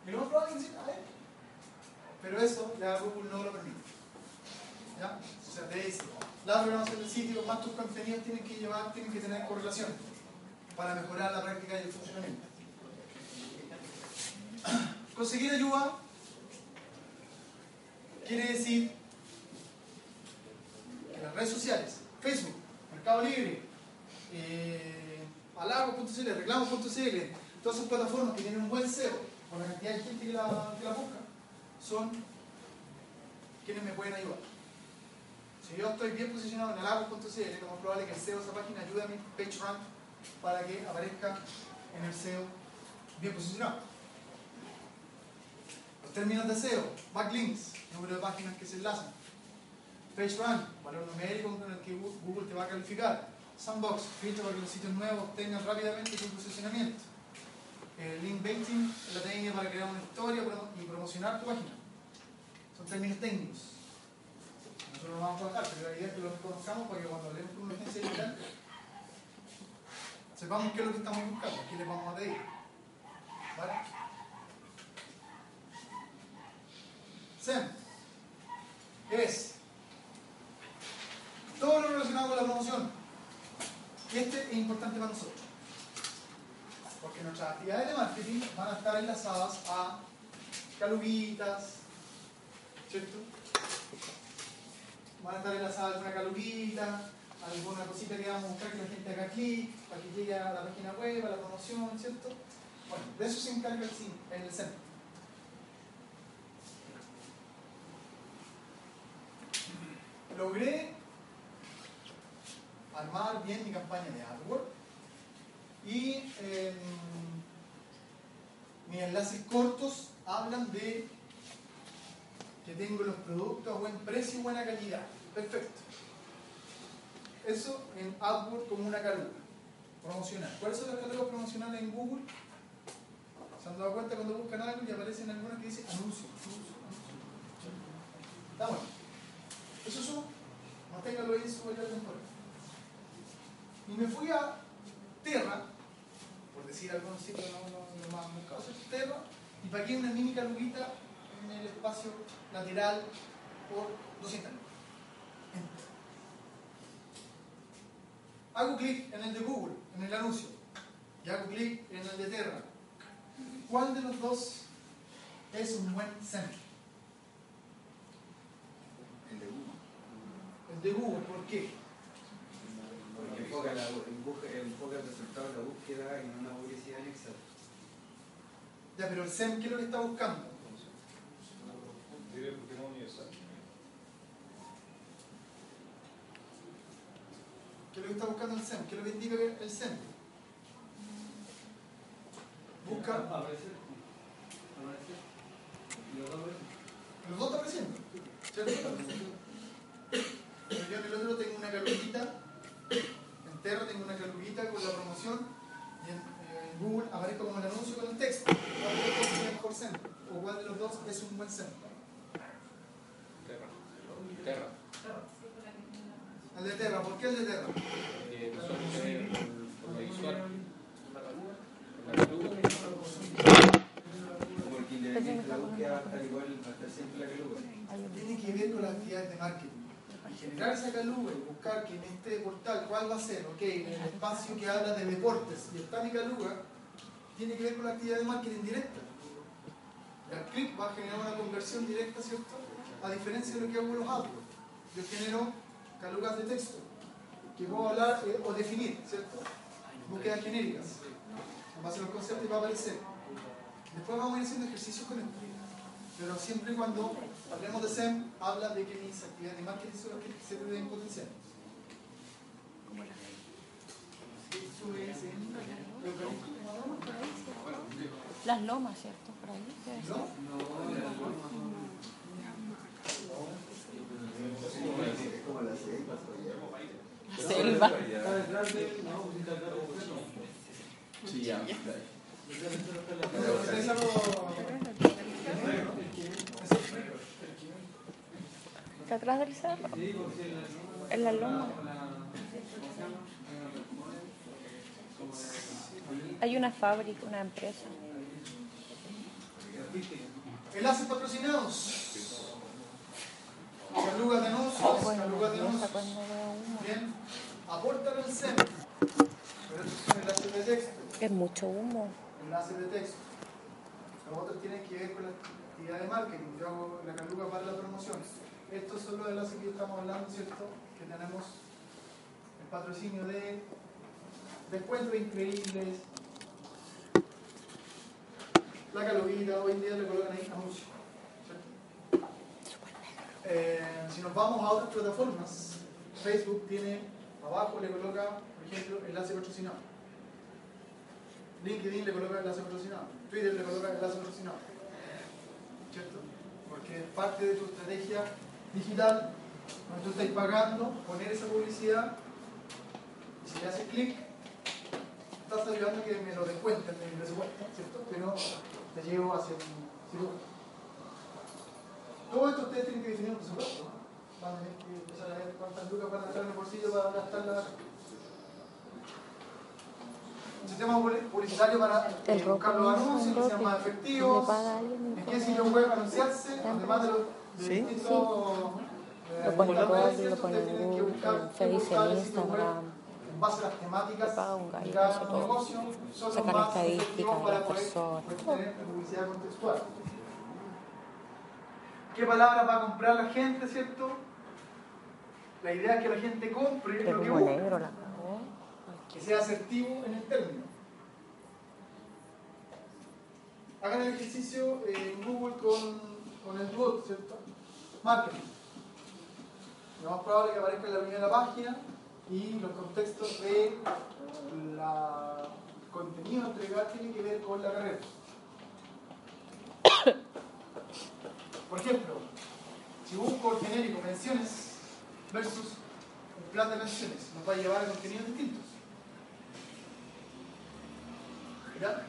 Y lo más probable es decir, a ver. Pero eso ya Google no lo permite. ¿Ya? O sea, te dice, la programación del sitio más tus contenidos tienen que llevar, tienen que tener correlación para mejorar la práctica y el funcionamiento. Conseguir ayuda quiere decir que las redes sociales, Facebook, Mercado Libre, eh, Alago.cl, Reclamos.cl, todas esas plataformas que tienen un buen SEO, con la cantidad de gente que la busca, son quienes me pueden ayudar. Si yo estoy bien posicionado en el agua.cl, lo más probable es que el SEO de esa página ayude a mi PageRank para que aparezca en el SEO bien posicionado. Los términos de SEO, backlinks, número de páginas que se enlazan. PageRank, valor numérico con el que Google te va a calificar. Sandbox, filtro para que los sitios nuevos tengan rápidamente su posicionamiento. El link baiting, la técnica para crear una historia y promocionar tu página. Son términos técnicos. Nosotros lo vamos a trabajar, pero la idea es que conozcamos para cuando hablemos con una agencia digital sepamos qué es lo que estamos buscando, qué les vamos a pedir. ¿Vale? SEM es todo lo relacionado con la promoción. Y este es importante para nosotros. Porque nuestras actividades de marketing van a estar enlazadas a caluguitas, ¿cierto? Van a estar enlazadas alguna caluguita, alguna cosita que vamos a buscar que la gente haga clic, para que llegue a la página web, a la promoción, ¿cierto? Bueno, de eso se encarga el, CIN, el centro. Logré armar bien mi campaña de AdWords y eh, mis enlaces cortos hablan de que tengo los productos a buen precio y buena calidad. Perfecto. Eso en AdWords como una caluga promocional. ¿Cuáles son las calugas promocionales en Google? ¿Se han dado cuenta cuando buscan algo y aparecen algunas que dicen anuncio? Está bueno. Eso son, manténgalo ahí en su mayor temporal. Y me fui a Terra, por decir algunos sitios no, no, no más buscados, Terra, y pagué una mini caluguita en el espacio lateral por 200 lucas. Hago clic en el de Google, en el anuncio, y hago clic en el de Terra. ¿Cuál de los dos es un buen centro? El de Google. El de Google, ¿por qué? Porque enfoca, la, enfoca, enfoca el resultado de la búsqueda en una publicidad en Excel. Ya, pero el SEM, ¿qué es lo que está buscando? Diré porque no universal. ¿Qué es lo que está buscando el SEM? ¿Qué es lo que indica el SEM? Busca. Aparecer. Aparecer. Y los dos aparecen. Los dos están apareciendo. ¿Cierto? Pero yo en el otro tengo una caluguita. En Terra tengo una caluguita con la promoción. Y en, eh, en Google aparezco como el anuncio con el texto. ¿Cuál de los dos es el mejor centro? ¿O cuál de los dos es un buen centro? Terra. Terra. El de Terra. ¿Por qué el de Terra? Eh, nosotros. Como el que independiente la búsqueda va a estar igual, va a estar siempre la caluga. tiene que ver con las actividades de marketing. Y generar esa caluga y buscar que en este portal, ¿cuál va a ser? Ok, en el espacio que habla de deportes y está mi caluga, tiene que ver con la actividad de marketing directa. El clip va a generar una conversión directa, ¿cierto? A diferencia de lo que hago en los audios. Yo genero calugas de texto que puedo hablar eh, o definir, ¿cierto? Búsquedas genéricas. En base a los conceptos va a aparecer. Después vamos a ir haciendo ejercicios con esto. Pero siempre y cuando hablemos de SEM, habla de que mis actividades de marketing son las que se deben potenciar. Las lomas, ¿cierto? Por ahí debe ser. ¿No? Es como la selva, selva. Sí, ya. Está atrás del cerro. En la loma. Hay una fábrica, una empresa. Enlaces patrocinados. Calugas de anuncios, Bueno, calugas de humo. Bien, aportan el SEM. Pero estos son enlaces de texto. Es mucho humo. enlaces de texto. Los otros tienen que ver con la actividad de marketing. Yo hago la caluga para la promoción. Estos son los enlaces que estamos hablando, ¿cierto? Que tenemos el patrocinio de descuentos increíbles. La caluguita, hoy en día le colocan ahí anuncio. ¿cierto? Eh, si nos vamos a otras plataformas, Facebook tiene abajo le coloca, por ejemplo, enlace patrocinado. LinkedIn le coloca enlace patrocinado. Twitter le coloca enlace patrocinado. ¿Cierto? Porque parte de tu estrategia digital, donde tú estás pagando, poner esa publicidad, y si le haces clic, estás ayudando a que me lo descuenten de presupuesto, ¿cierto? Pero te llevo hacia un. Todo esto ustedes tienen que definir un presupuesto. ¿no? Van a tener que empezar a ver cuántas lucas van a estar en el bolsillo para gastarla. Un sistema publicitario para eh, buscar los anuncios, que sean más efectivos, en el qué sitio web anunciarse, además de los de ¿Sí? distintos... eh, Lo pone en animadores, Google, lo ¿cierto? pone en Ustedes tienen que Google, buscar en Facebook, buscar en el sitio web Instagram. en base a las temáticas Le paga un de gallo, cada todo. negocio, son los más estadísticas efectivos de para las poder personas. poder tener publicidad contextual. ¿Qué palabras va a comprar la gente, cierto? La idea es que la gente compre lo que busca, negro la cagó. que sea asertivo en el término. Hagan el ejercicio en Google con, con el bot, ¿cierto? Marketing. Lo más probable es que aparezca en la primera página y los contextos de la contenido a entregar tienen que ver con la carrera. Por ejemplo, si busco el genérico pensiones versus un plan de pensiones, nos va a llevar a contenidos distintos. ¿Ya?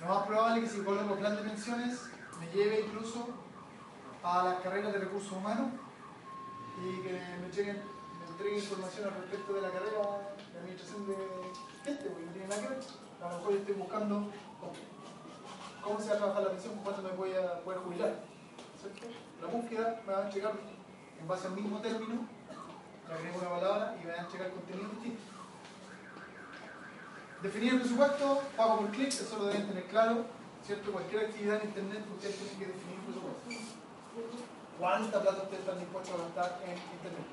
Lo más probable es que si coloco plan de pensiones me lleve incluso a las carreras de recursos humanos y que me entreguen, me entreguen información al respecto de la carrera de administración de gente, porque no tiene nada que ver. A lo mejor yo estoy buscando cómo, se va a trabajar la pensión, cuándo me voy a poder jubilar. ¿cierto? La búsqueda me va a entregar en base al mismo término, le agrego una palabra y me va a entregar contenido distinto. Definir el presupuesto, pago por clic, eso lo deben tener claro, ¿cierto? Cualquier actividad en internet ustedes tienen que definir un presupuesto. ¿Cuánta plata ustedes están dispuestos a gastar en internet?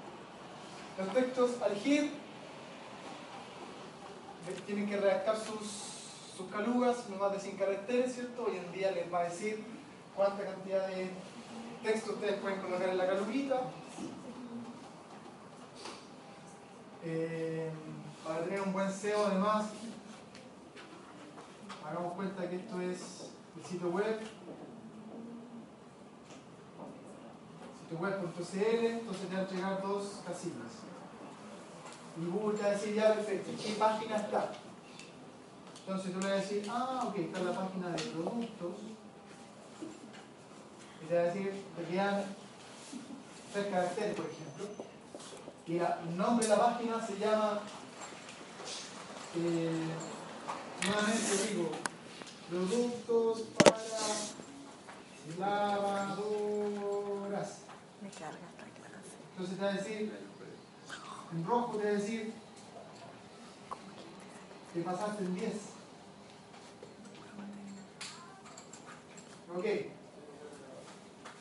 Los textos a elegir eh, tienen que redactar sus, sus calugas, no más de 100 caracteres, ¿cierto? Hoy en día les va a decir cuánta cantidad de texto ustedes pueden colocar en la caluguita. Eh, para tener un buen SEO además hagamos cuenta que esto es el sitio web sitio web.cl entonces te van a llegar dos casillas y Google te va a decir ya perfecto ¿en qué página está? Entonces tú le vas a decir ah ok está la página de productos y te va a decir te quedan tres caracteres por ejemplo y el nombre de la página se llama eh, nuevamente digo productos para lavadoras entonces te va a decir en rojo te va a decir que pasaste en 10 ok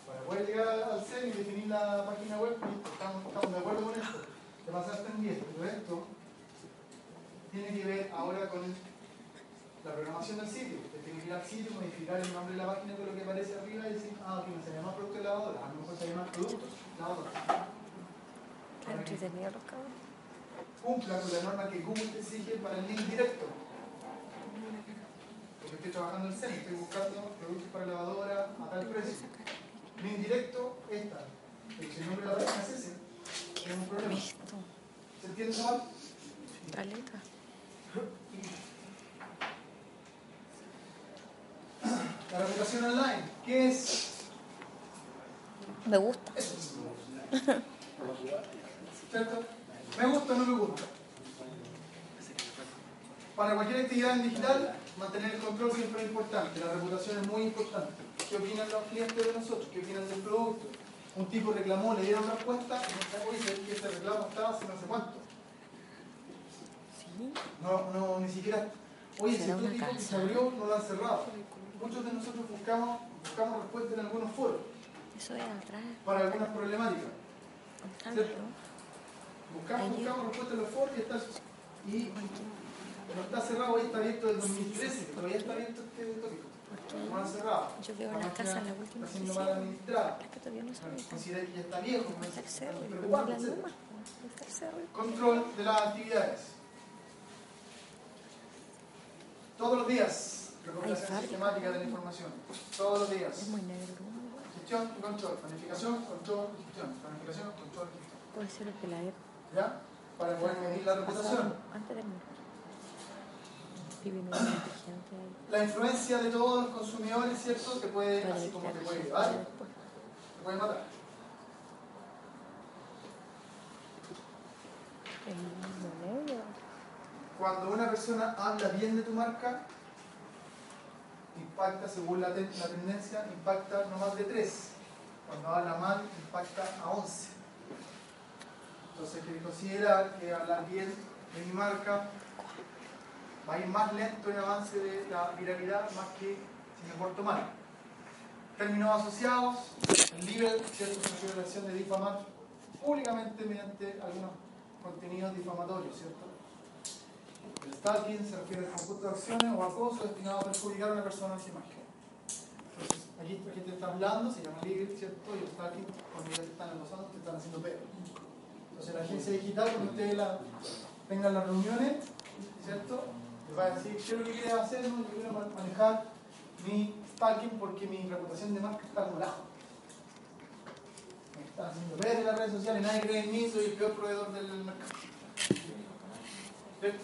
para poder llegar al CEN y definir la página web estamos, estamos de acuerdo con esto te pasaste en 10 pero esto tiene que ver ahora con la programación del sitio. Usted tiene que ir al sitio, modificar el nombre de la página con lo que aparece arriba y decir, ah, no se llama producto de lavadora, a lo mejor se llama productos lavadora. Está entretenido los cabros. Cumpla con la norma que Google te exige para el link directo. Estoy trabajando en CEN, estoy buscando productos para lavadora a tal precio. Link directo, esta. Porque si el nombre de la página es ese, tenemos un problema. ¿Se entiende, Samuel? Caleta. La reputación online, ¿qué es? Me gusta. Eso. ¿Cierto? ¿Me gusta o no me gusta? Para cualquier actividad en digital, mantener el control siempre es importante. La reputación es muy importante. ¿Qué opinan los clientes de nosotros? ¿Qué opinan del producto? Un tipo reclamó, le dieron respuesta y ¿sabes que ese reclamo estaba hace no sé cuánto? Sí. No, no, ni siquiera. Oye, si tú tipo que se abrió, no lo han cerrado. Muchos de nosotros buscamos, buscamos respuesta en algunos foros Eso es atrás. para algunas problemáticas. Algo. Buscamos, buscamos respuesta en los foros y está, y no está cerrado, ahí está abierto desde 2013, todavía está abierto este tópico. Porque Una cerrada. yo veo La casa en la está última siendo oficina. mal administrada. Es que todavía no se ve. Considera que ya está viejo, ¿Cómo está cerro? es Y preocupante, la etc. luma. ¿Cómo está cerro? Control de las actividades. Todos los días, recopilación sistemática de la información. Todos los días. Es muy negro. ¿no? Gestión y control. Planificación, control, gestión. Planificación, control, gestión. Puede ser el peladero. ¿Ya? Para poder medir la reputación. Antes del muro. Vive un gente ahí. La influencia de todos los consumidores, ¿cierto? Te puede, así como te puede llevar, te puede matar. Cuando una persona habla bien de tu marca, impacta, según la, ten- la tendencia, impacta no más de 3. Cuando habla mal, impacta a 11. Entonces hay que considerar que hablar bien de mi marca va a ir más lento en avance de la viralidad más que si me porto mal. Términos asociados, el nivel, ¿cierto? consideración de difamar públicamente mediante algunos contenidos difamatorios, ¿cierto? El stalking se refiere al conjunto de acciones o acoso destinado a perjudicar a una persona en su imagen. Entonces, aquí, te está hablando, se llama legal, ¿cierto? Y el stalking, cuando ya te están acosando, te están haciendo peor. Entonces, la agencia digital, cuando ustedes la, tengan las reuniones, ¿cierto? Va a decir, ¿qué es lo que quieres hacer? No, yo quiero ma- manejar mi stalking porque mi reputación de marca está como el ajo. Me están haciendo peor en las redes sociales, nadie cree en mí, soy el peor proveedor del mercado. Es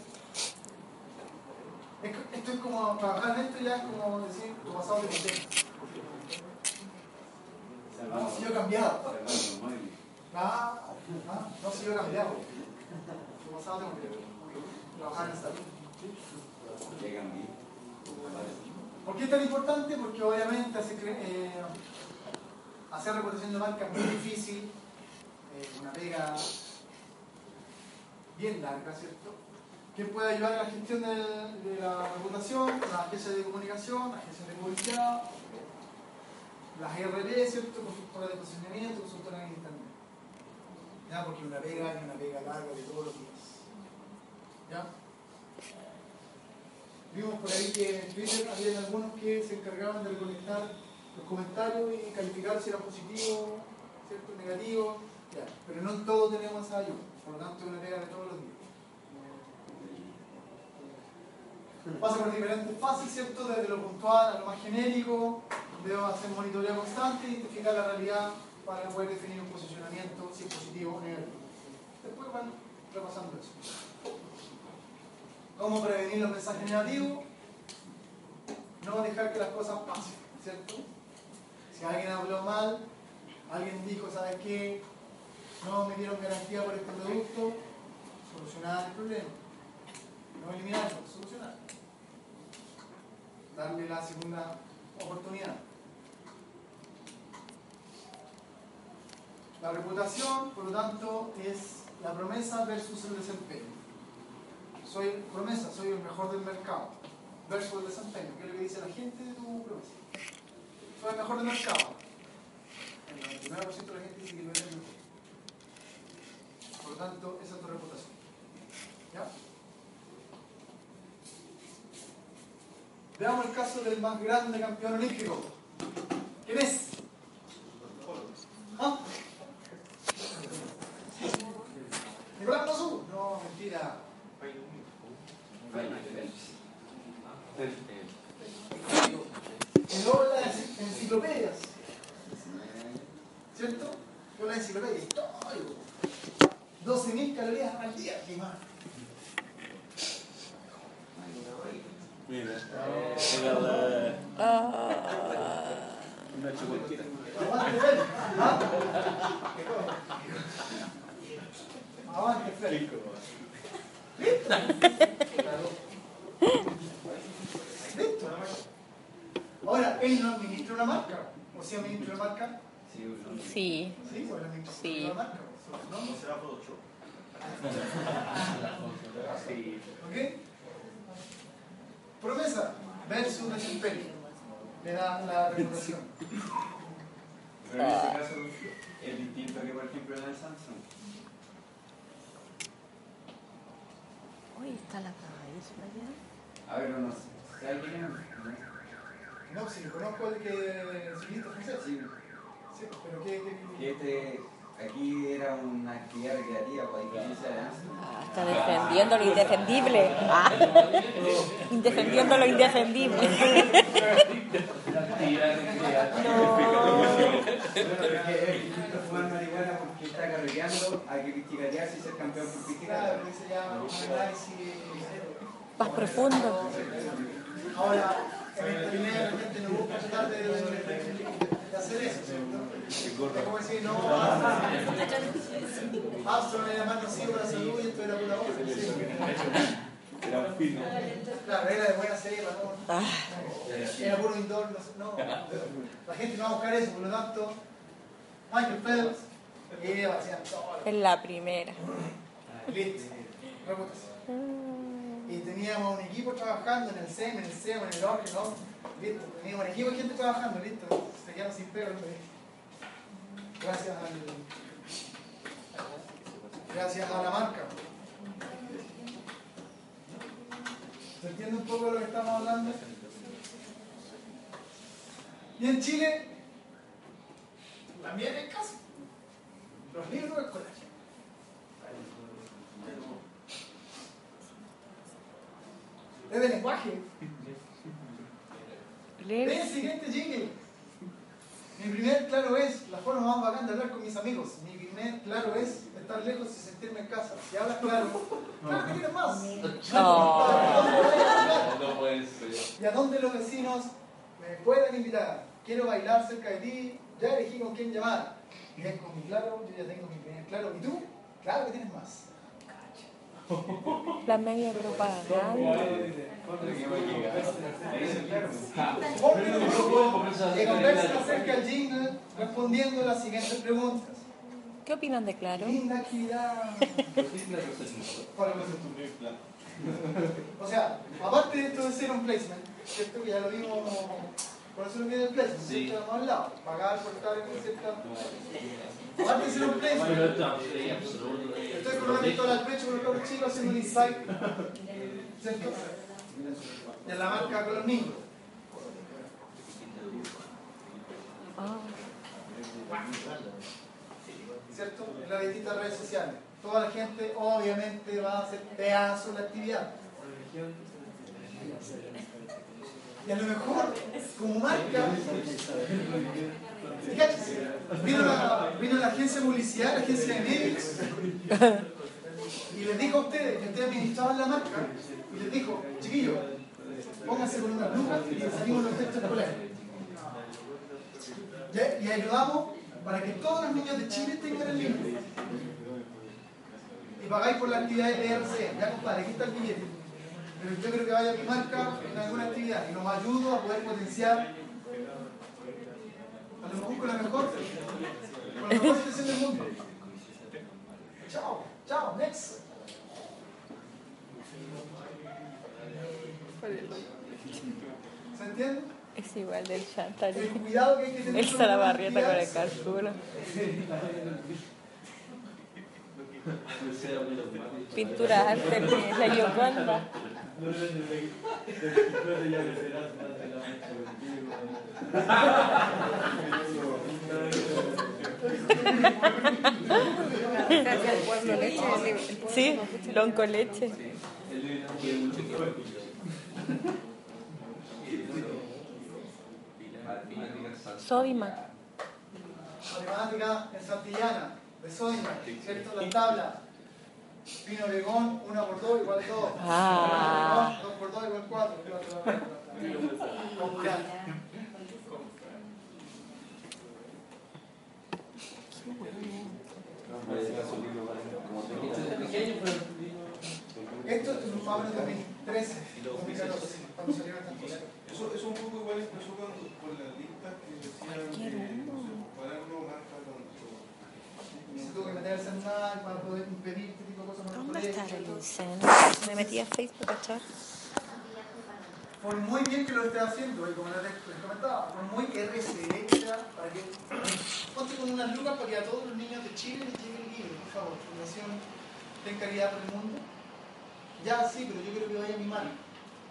Esto es como, trabajar en esto ya es como decir, tu pasado te condena. No, si yo cambiado. No, si yo cambiado. Tu pasado te condena. Trabajar en esta. ¿Por qué es tan importante? Porque obviamente eh, hacer reputación de marca es muy difícil, eh, una pega bien larga, ¿cierto? ¿Quién puede ayudar en la gestión de, la reputación? Las agencias de comunicación, las agencias de publicidad, las IRB, ¿cierto? Consultoras de posicionamiento, consultoras en internet. ¿Ya? Porque una pega es una pega larga de todos los días. ¿Ya? Vimos por ahí que en Twitter había algunos que se encargaban de recolectar los comentarios y calificar si era positivo, ¿cierto? negativo, pero no todos tenemos esa ayuda, por lo tanto es una pega de todos los días. Pasa por diferentes fases, ¿cierto? Desde lo puntual a lo más genérico, debo hacer monitoreo constante, identificar la realidad para poder definir un posicionamiento, si es positivo o negativo. Después van repasando eso. ¿Cómo prevenir los mensajes negativos? No dejar que las cosas pasen, ¿cierto? Si alguien habló mal, alguien dijo, ¿sabes qué? No me dieron garantía por este producto, solucionar el problema. No eliminarlo, solucionar. Darle la segunda oportunidad. La reputación, por lo tanto, es la promesa versus el desempeño. Soy promesa, soy el mejor del mercado. Versus el desempeño, que es lo que dice la gente de tu promesa. Soy el mejor del mercado. El 99% de la gente dice que no eres el mejor. Por lo tanto, esa es tu reputación. ¿Ya? Veamos el caso del más grande campeón olímpico. ¿Quién es? ¿Ah? ¿Nicolás Mazú? No, mentira. De las enciclopedias. ¿Cierto? Yo la enciclopedia histórico. 12.000 calorías al día, quemar. Mira. Una chuponcita. Aguante Fel. ¿Ah? Aguante Fel. Listo. Ahora, él no administra una marca. ¿O si administra una marca? Sí. Sí. Sí, pues administra Sí. una marca. ¿No? ¿No será Photoshop? Sí. ¿Ok? Promesa versus desempeño. Le da la reputación. Pero en ese caso es distinto que, por ejemplo, en el Samsung. Hoy está la cabeza allá. A ver, no sé. ¿Sabe quién es? No, sí, conozco el que francés. Sí, Sí, pero qué, este, aquí era una actividad recreativa, pues quince años. Ah, está defendiendo lo indefendible. Ah, indefendiendo lo indefendible. No. Que está carreteando a que pichicatearse y ser campeón por claro, pichicatear. Más profundo. Ahora, en esta línea la gente no busca tratar de, de- de hacer eso, ¿cierto? Es como decir, no, Armstrong era más nocivo para la salud y esto era pura otra. sí. Era un fino. Claro, era de buena cepa, ¿no? Ah, Era puro indoor, no, no. La gente no va a buscar eso, por lo tanto, Michael Phelps, y hacían todo. es la primera. Listo. Reputación. Y teníamos un equipo trabajando en el SEM, en el SEM, en el ORG, ¿no? Listo. Teníamos un equipo de gente trabajando, listo. Se quedaron sin pego. ¿no? Gracias al. Gracias a la marca. ¿Se entiende un poco lo que estamos hablando? Y en Chile, también hay casos. Los libros escolares. Es de lenguaje. Lee el siguiente jingle. Mi primer claro es la forma más bacán de hablar con mis amigos. Mi primer claro es estar lejos y sentirme en casa. Si hablas claro, claro que tienes más. No puede ser. ¿Y a dónde los vecinos me pueden invitar? Quiero bailar cerca de ti, ya elegí con quién llamar. Y es con mi claro, yo ya tengo mi primer claro. ¿Y tú? Claro que tienes más. La media propaganda. Que conversa acerca del jingle respondiendo las siguientes preguntas. ¿Qué opinan de Claro? Linda actividad. O sea, aparte de esto de ser un placement, ¿cierto? Que ya lo vimos, por eso viene el placement, Sí. ¿cierto? Vamos al lado, pagar por estar en cierta... Aparte de ser un placement, estoy con una pistola al pecho con los cabros chicos haciendo un insight, ¿cierto? De la marca con los niños. ¿cierto? En las distintas redes sociales. Toda la gente obviamente va a hacer pedazo de la actividad. Y a lo mejor, como marca, vino la, vino la agencia publicidad, la agencia de medios, y les dijo a ustedes, que ustedes administraban la marca, y les dijo, chiquillos, pónganse con unas lucas y salimos los textos escolares. ¿Ya? Y ayudamos para que todos los niños de Chile tengan el libro. Y pagáis por la actividad de RCE. Ya compadre, aquí está el billete. Pero yo creo que vaya a mi marca en alguna actividad y nos ayudo a poder potenciar a lo mejor con la mejor, con la mejor intención del mundo. Chao, chao, next. ¿Se entiende? es igual del Chantal. El cuidado que hay que tener El con Salabarrieta con el actividades. cálculo. Pintura arte, la Yoconda. Sí, don con leche. Soima. Matemática en Santillana, de ¿cierto? La tabla. Pino Oregón, 1 por 2 igual 2. Ah. 2 por 2 igual 4. Computar. Esto es un Pablo 2013, 2014, cuando salieron estas cosas. Eso es un poco igual empezó con, con las listas que decían que no sé, para uno marca con Se tuvo que meter el celular para poder impedir ¿Dónde está el. Me metí a Facebook a echar. Por muy bien que lo esté haciendo, y como les comentaba, por muy RCE para que ponte con unas lucas para que a todos los niños de Chile les llegue el libro, por favor, Fundación Ten Caridad por el Mundo. Ya sí, pero yo quiero que vaya mi mano.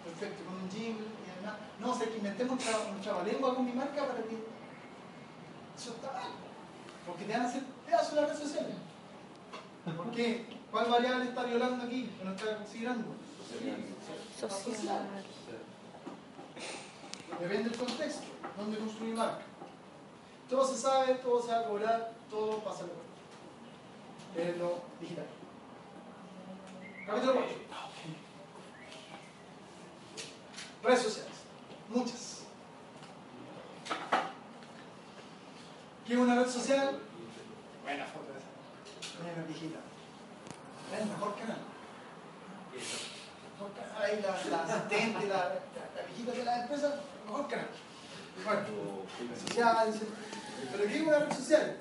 perfecto, con un jingle y además. No, o sea, que inventemos nuestra, nuestra lengua con mi marca para que. Eso está mal. Porque te van a hacer pedazos las redes sociales. ¿Por qué? ¿Cuál variable está violando aquí? Que no está considerando. Social. Depende del contexto, dónde construir marca. Todo se sabe, todo se va a cobrar, todo pasa lo Es lo digital. Capítulo 4. Redes sociales. Muchas. ¿Qué es una red social? Buena foto esa. Mira, viejita. Es el mejor canal. Ahí la, la asistente, la, la, viejita de la empresa, mejor canal. Bueno, sociales. ¿Pero qué es una red social?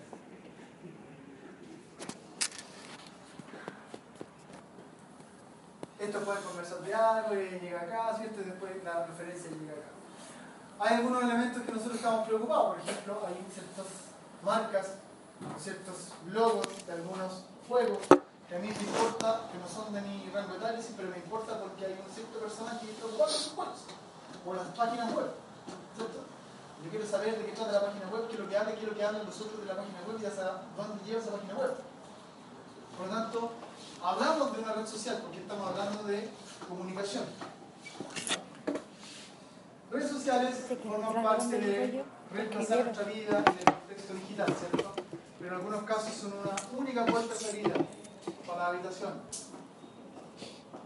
Esto puede conversar de algo y llega acá, ¿cierto? Y después la referencia llega acá. Hay algunos elementos que nosotros estamos preocupados, por ejemplo, hay ciertas marcas, ciertos logos de algunos juegos que a mí me importa, que no son de mi rango etario, sí, pero me importa porque hay un cierto personaje que está por sus juegos, o las páginas web, ¿cierto? Yo quiero saber de qué trata la página web, qué es lo que habla, qué es lo que hablan los otros de la página web y hasta dónde lleva esa página web. Por lo tanto, hablamos de una red social porque estamos hablando de comunicación. Redes sociales forman parte de reemplazar nuestra vida en el contexto digital, ¿cierto? Pero en algunos casos son una única puerta de salida para la habitación,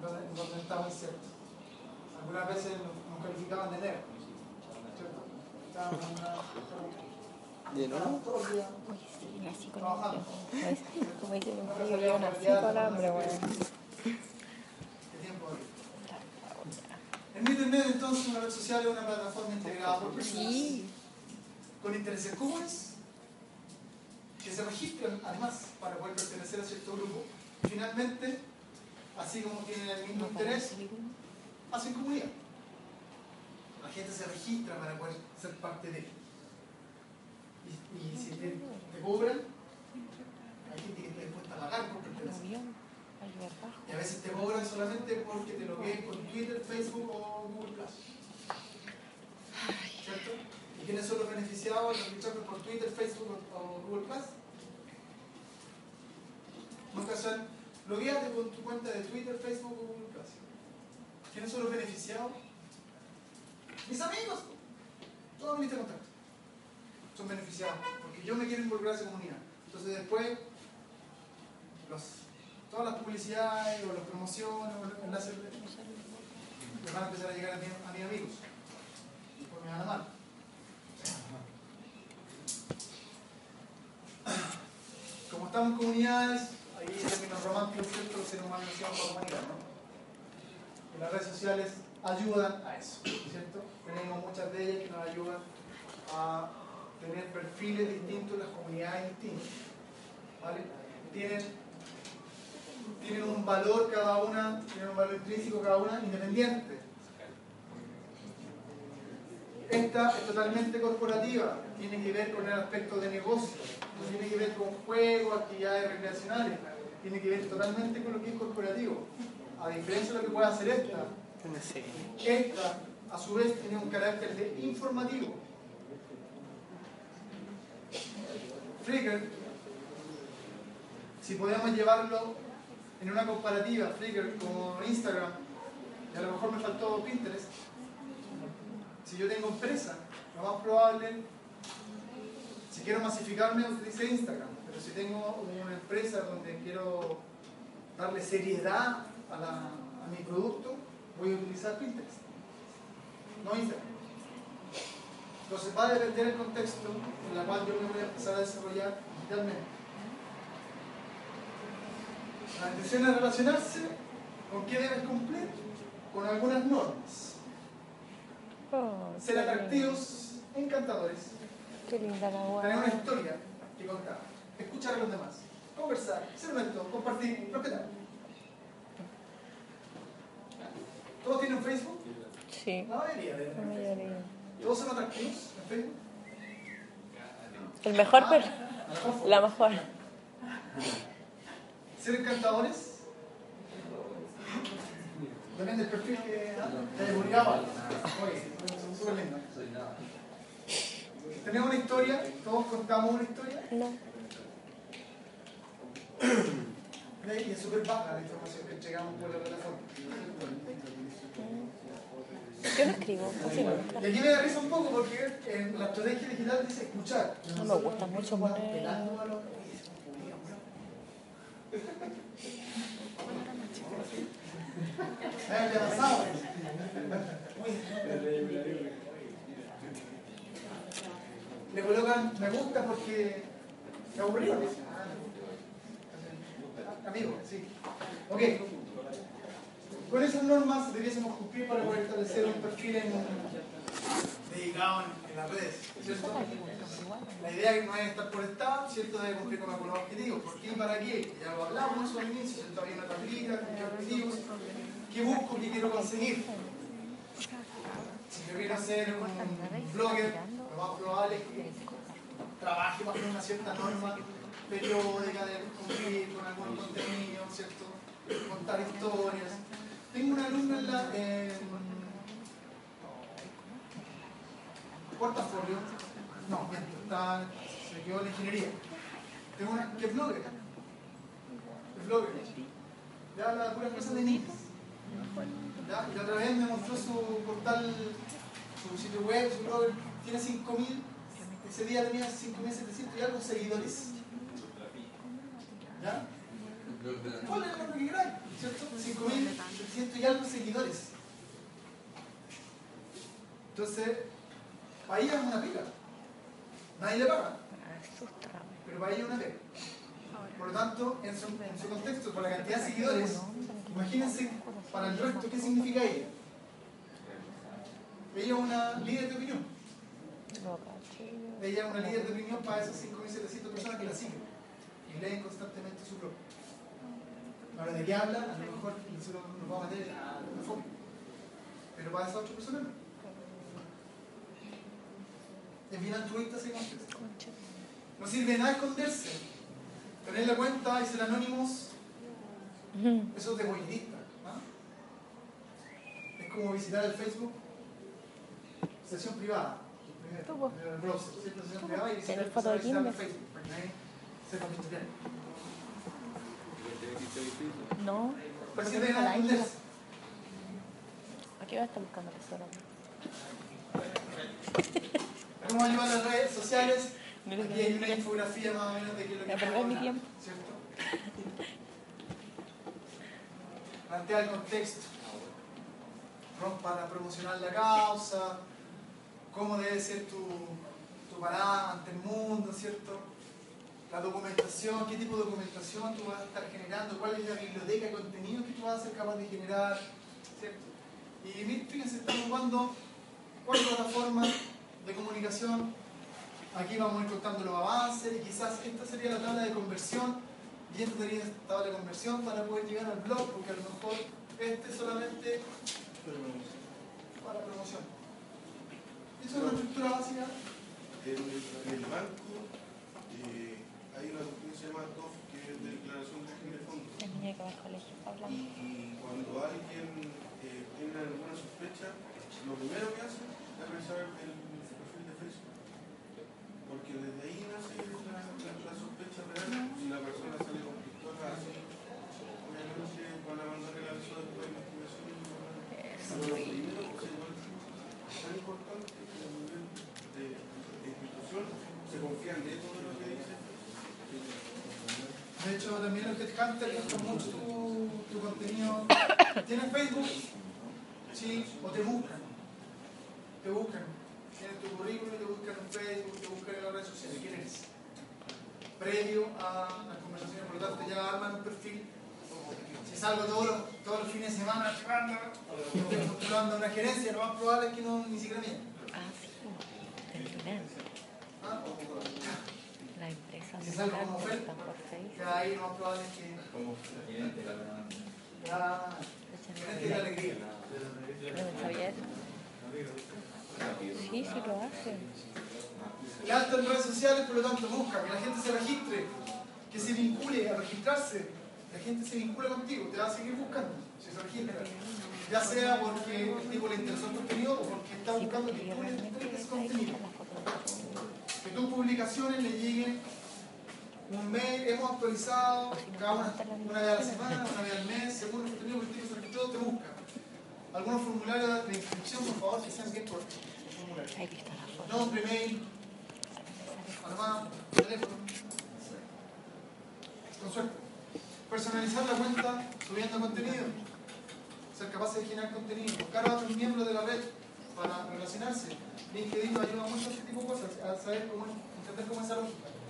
donde, donde estamos insertos. Algunas veces nos, calificaban de ¿cierto? Estábamos en una... Trabajando. Como dice mi amigo, yo nací con hambre, weón. ¿Qué tiempo hay? En Internet, entonces, una red social es una plataforma integrada por personas Sí. con intereses comunes que se registran, además, para poder pertenecer a cierto grupo. Finalmente, así como tienen el mismo interés, hacen comunidad. La gente se registra para poder ser parte de él. Y, si te, cobran, hay gente que está dispuesta a pagar por pertenecer. Y a veces te cobran solamente porque te logueen con Twitter, Facebook o Google Plus. ¿Cierto? ¿Y quiénes son los beneficiados al registrarme por Twitter, Facebook o Google Plus? Nunca son. Logueate con tu cuenta de Twitter, Facebook o Google Plus. ¿Quiénes son los beneficiados? Mis amigos. Todos mis contacto. Son beneficiados. Porque yo me quiero involucrar en esa comunidad. Entonces después todas las publicidades o las promociones o los enlaces me van a empezar a llegar a, mi- a mis amigos. Después me van a amar. Como estamos en comunidades, Los seres humanos nacieron por la humanidad, ¿no? Y las redes sociales ayudan a eso, ¿cierto? Tenemos muchas de ellas que nos ayudan a tener perfiles distintos, las comunidades distintas. ¿vale? Tienen, tienen un valor cada una, tienen un valor intrínseco cada una independiente. Esta es totalmente corporativa, tiene que ver con el aspecto de negocio, no tiene que ver con juegos, actividades recreacionales, tiene que ver totalmente con lo que es corporativo. A diferencia de lo que puede hacer esta, esta a su vez tiene un carácter de informativo. Flickr, si podemos llevarlo en una comparativa, Flickr como Instagram, y a lo mejor me faltó Pinterest, si yo tengo empresa, lo más probable, si quiero masificarme, utilice Instagram, si tengo una empresa donde quiero darle seriedad a, la- a mi producto, voy a utilizar Pinterest, no Instagram. Entonces va a depender del contexto en el cual yo me voy a empezar a desarrollar digitalmente. La intención es relacionarse con qué debes cumplir, con algunas normas. Oh, Ser lindo. atractivos, encantadores, Qué linda la tener una historia que contar, escuchar a los demás, conversar, ser honesto, compartir, respetar. ¿Todos tienen Facebook? Sí, La mayoría de la mayoría. ¿Todos son atractivos en Facebook? El mejor, pero Ah, mejor. la mejor. ¿Ser encantadores? Depende del perfil que que haya publicado. Oye, son súper lindos. Tenemos una historia, todos contamos una historia. No. Y es súper baja la información que entregamos por la plataforma. Yo no escribo. Y aquí me da risa un poco porque en la estrategia digital dice escuchar. No me gusta mucho poner- pelando a los- ya pasado. Le colocan me gusta porque me aburrido. Amigo, sí. Ok. Con esas normas debiésemos cumplir para poder establecer un perfil en, dedicado en, las redes, ¿cierto? La idea que no es estar por estar, ¿cierto? Debe cumplir con algunos objetivos. ¿Por qué y para qué? Ya lo hablamos al inicio, ¿cierto? Había una tablita, con qué objetivos, qué busco, qué quiero conseguir. Si yo quiero ser un blogger, lo más probable es que trabaje bajo una cierta norma periódica de cumplir con algún contenido, ¿cierto? Contar historias. Tengo una alumna en la en portafolio. No, está, se quedó en la ingeniería. Tengo una que es blogger. Es blogger. Ya habla de puras cosas de niños. Ya, y la otra vez me mostró su portal, su sitio web, su blog, tiene 5.000, ese día tenía 5.700 y algo seguidores. ¿Ya? Ponle el nombre que ¿cierto? 5.700 y algo seguidores. Entonces, para ella es una pega. Nadie le paga, pero para ella es una pega. Por lo tanto, en su, en su contexto, con la cantidad de seguidores, imagínense para el resto qué significa ella. Ella es una líder de opinión. Ella es una líder de opinión para esas 5.700 personas que la siguen y leen constantemente su blog. Ahora, ¿de qué habla? A lo mejor nosotros nos vamos a meter a la fobia. Pero para esas ocho personas no. Es bien altruista ese contexto. No sirve de nada esconderse. Tener la cuenta y ser anónimos, eso es de. ¿ah? Es como visitar el Facebook, sesión privada. El browser, sesión privada y visitar, ¿Tenés foto el? Facebook, No, pero que de al nada año. esconderse. ¿A está buscando tesoro? ¿Cómo ayudar las redes sociales? Aquí hay una infografía más o menos de qué es lo que no es mi tiempo. ¿cierto? Plantea el contexto. Para promocionar la causa, cómo debe ser tu, tu parada ante el mundo, ¿cierto? La documentación, qué tipo de documentación tú vas a estar generando, cuál es la biblioteca de contenido que tú vas a ser capaz de generar, ¿cierto? Y fíjense, estamos jugando cuatro plataformas de comunicación. Aquí vamos a ir contando los avances y quizás esta sería la tabla de conversión y esta sería la tabla de conversión para poder llegar al blog, porque a lo mejor este es solamente para promoción. Esa es una estructura básica. El, el banco hay una cuestión que se llama DOF, que es de declaración de fin de. La está Y, y cuando alguien eh, tiene alguna sospecha, lo primero que hace es revisar el, el perfil de Facebook. Porque desde ahí nace la, la, la sospecha real. Si la persona sale con pistola así, obviamente van a mandar el aviso después de investigación. y van a- Pero lo primero que es tan importante que a nivel de, de institución se confían de todo lo que. De hecho, también los headhunters buscan mucho tu, tu contenido. ¿Tienes Facebook? Sí, o te buscan. Te buscan. Tienes tu currículum, te buscan en Facebook, te buscan en las redes sociales. ¿Quién eres? Previo a las conversaciones, por lo tanto, ya arman un perfil. Si salgo todos los, todos los fines de semana chupando, postulando a una gerencia, lo más probable es que no ni siquiera mía. Ah, sí. ¿Ah? De salgo como están oferta, por Facebook. ya ahí lo más probable es que Como gerente, la verdad. ya gerente de la alegría. Eso. Sí, sí lo hace. Ya están en redes sociales, por lo tanto busca que la gente se registre, que se vincule a registrarse. la gente se vincula contigo, te va a seguir buscando, si se registra. Ya sea porque le interesó el contenido o porque está buscando que tú le entregues ahí contenido. Que tus publicaciones le lleguen un mail, hemos actualizado cada una, una vez a la semana, una vez al mes, según el contenido que el tipo se registró, te busca. Algunos formularios de inscripción, por favor, que sean bien cortos. los la. Nombre, mail, armado, teléfono. Con suerte. Personalizar la cuenta subiendo contenido. Ser capaces de generar contenido. Buscar a otros miembros de la red para relacionarse. LinkedIn nos ayuda mucho a este tipo de cosas, a saber cómo, entender cómo es esa lógica.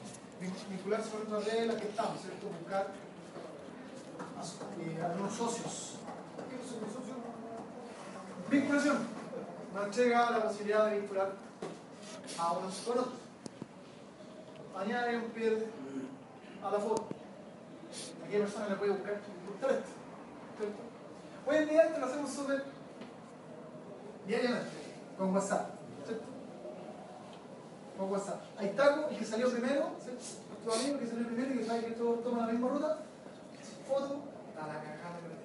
Vin- Vincularse con otra red en la que estamos, ¿cierto? Buscar a, eh, socios. ¿Qué son los socios? Vinculación. Entrega la posibilidad de vincular a unos con otros. Añade un pie a la foto. ¿A qué persona le puede? Buscar esto. ¿cierto? Hoy en día esto lo hacemos súper diariamente, con WhatsApp. Con WhatsApp. Ahí está el que salió primero, nuestro amigo que salió primero y que sabe que todos toman la misma ruta. Foto, a la cagada tengo.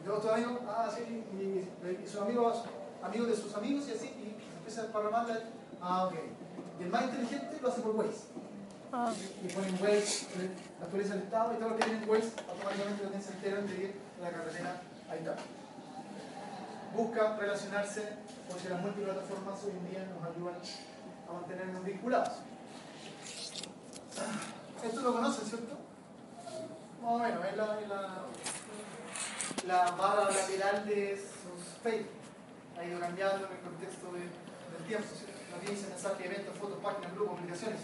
Y luego tu amigo, ah, sí, y, y, y sus amigos, amigos de sus amigos y así, y empieza a la. Ah, ok. Y el más inteligente lo hace por Waze. Ah, Y ponen Waze, eh, actualiza el estado y todo lo que tienen Waze, automáticamente también se enteran de que la carretera ahí está. Busca relacionarse, porque las multiplataformas hoy en día nos ayudan a mantenernos vinculados. Esto lo conocen, ¿cierto? Más o menos, es la, la, barra lateral de sus Facebook. Ha ido cambiando en el contexto de- del tiempo, ¿cierto? Noticias, mensajes, eventos, fotos, páginas, grupos, publicaciones,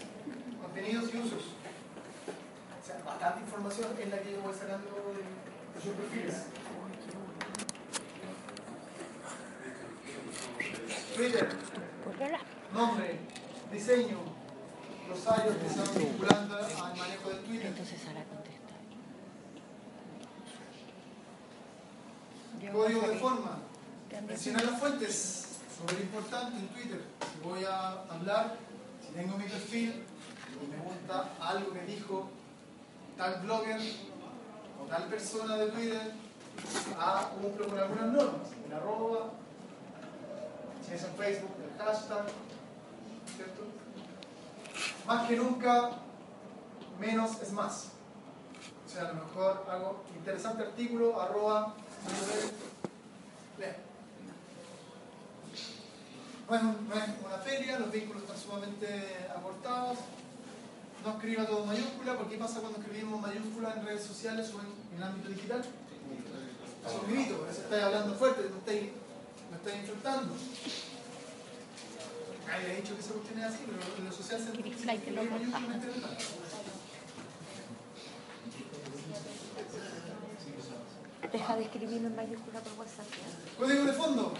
contenidos y usos. O sea, bastante información es la que yo voy sacando de, de sus perfiles. Twitter, nombre, diseño, los años que se van vinculando al manejo del Twitter. Entonces ahora contesta. Código a de forma. Mencionar las fuentes, súper importante en Twitter. Si voy a hablar, si tengo mi perfil y me gusta algo que dijo tal blogger o tal persona de Twitter, ah, cumplo con algunas normas. El arroba, si es en Facebook, el hashtag, ¿cierto? Más que nunca, menos es más. O sea, a lo mejor hago interesante artículo, arroba, lea. No es, un- no es una feria, los vínculos están sumamente acortados. No escriba todo en mayúscula, porque ¿qué pasa cuando escribimos mayúscula en redes sociales o en, en el ámbito digital? Es un grito, por eso estáis hablando fuerte, no estáis, no estáis enfrentando. Nadie le ha dicho que esa cuestión es así, pero en lo social se. Deja de escribirme en mayúscula por WhatsApp. Código de fondo.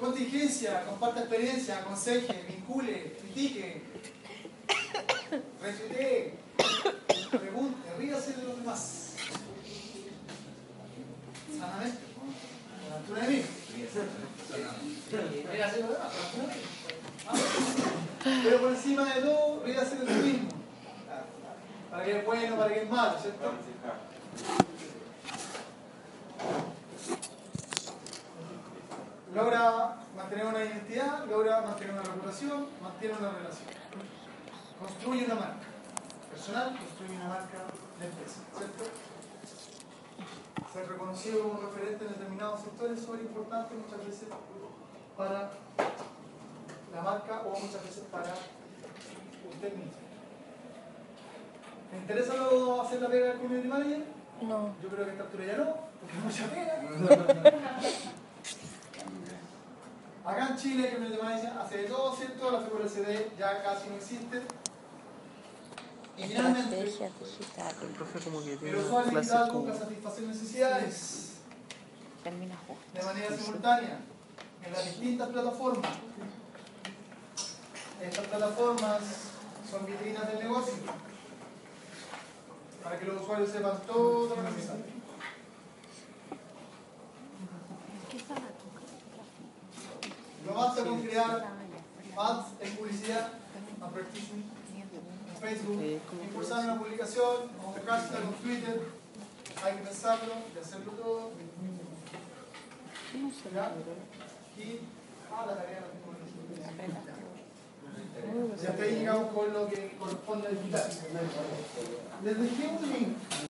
Contingencia, comparta experiencia, aconseje, vincule, critique, retuitee, pregunte, ríase de los demás. Sanamente, con altura de mí. Ríase de los demás, con altura de mí. Ah, Pero por encima de todo, ríase de lo mismo. Para que es bueno, logra mantener una identidad, logra mantener una reputación, mantiene una relación. Construye una marca personal, construye una marca de empresa, ¿cierto? Ser reconocido como referente en determinados sectores es súper importante muchas veces para la marca o muchas veces para usted mismo. ¿Me interesa lo- hacer la pega del community manager? No. Yo creo que a esta altura ya no, porque es mucha pega. Acá en Chile, que me demanda hace de todo, ¿cierto? La figura LCD ya casi no existe. Y finalmente, digitales. profe como que el tiene usuario busca satisfacer necesidades Termina justo. de manera simultánea en las distintas plataformas. Estas plataformas son vitrinas del negocio para que los usuarios sepan todo lo que necesario. Lo basta con crear ads en publicidad, advertising, en Facebook, impulsar una publicación, o un hashtag Twitter, hay que pensarlo y hacerlo todo. Ah, la tarea. Ya está llegado con lo que corresponde al guitarra. Les dejé un link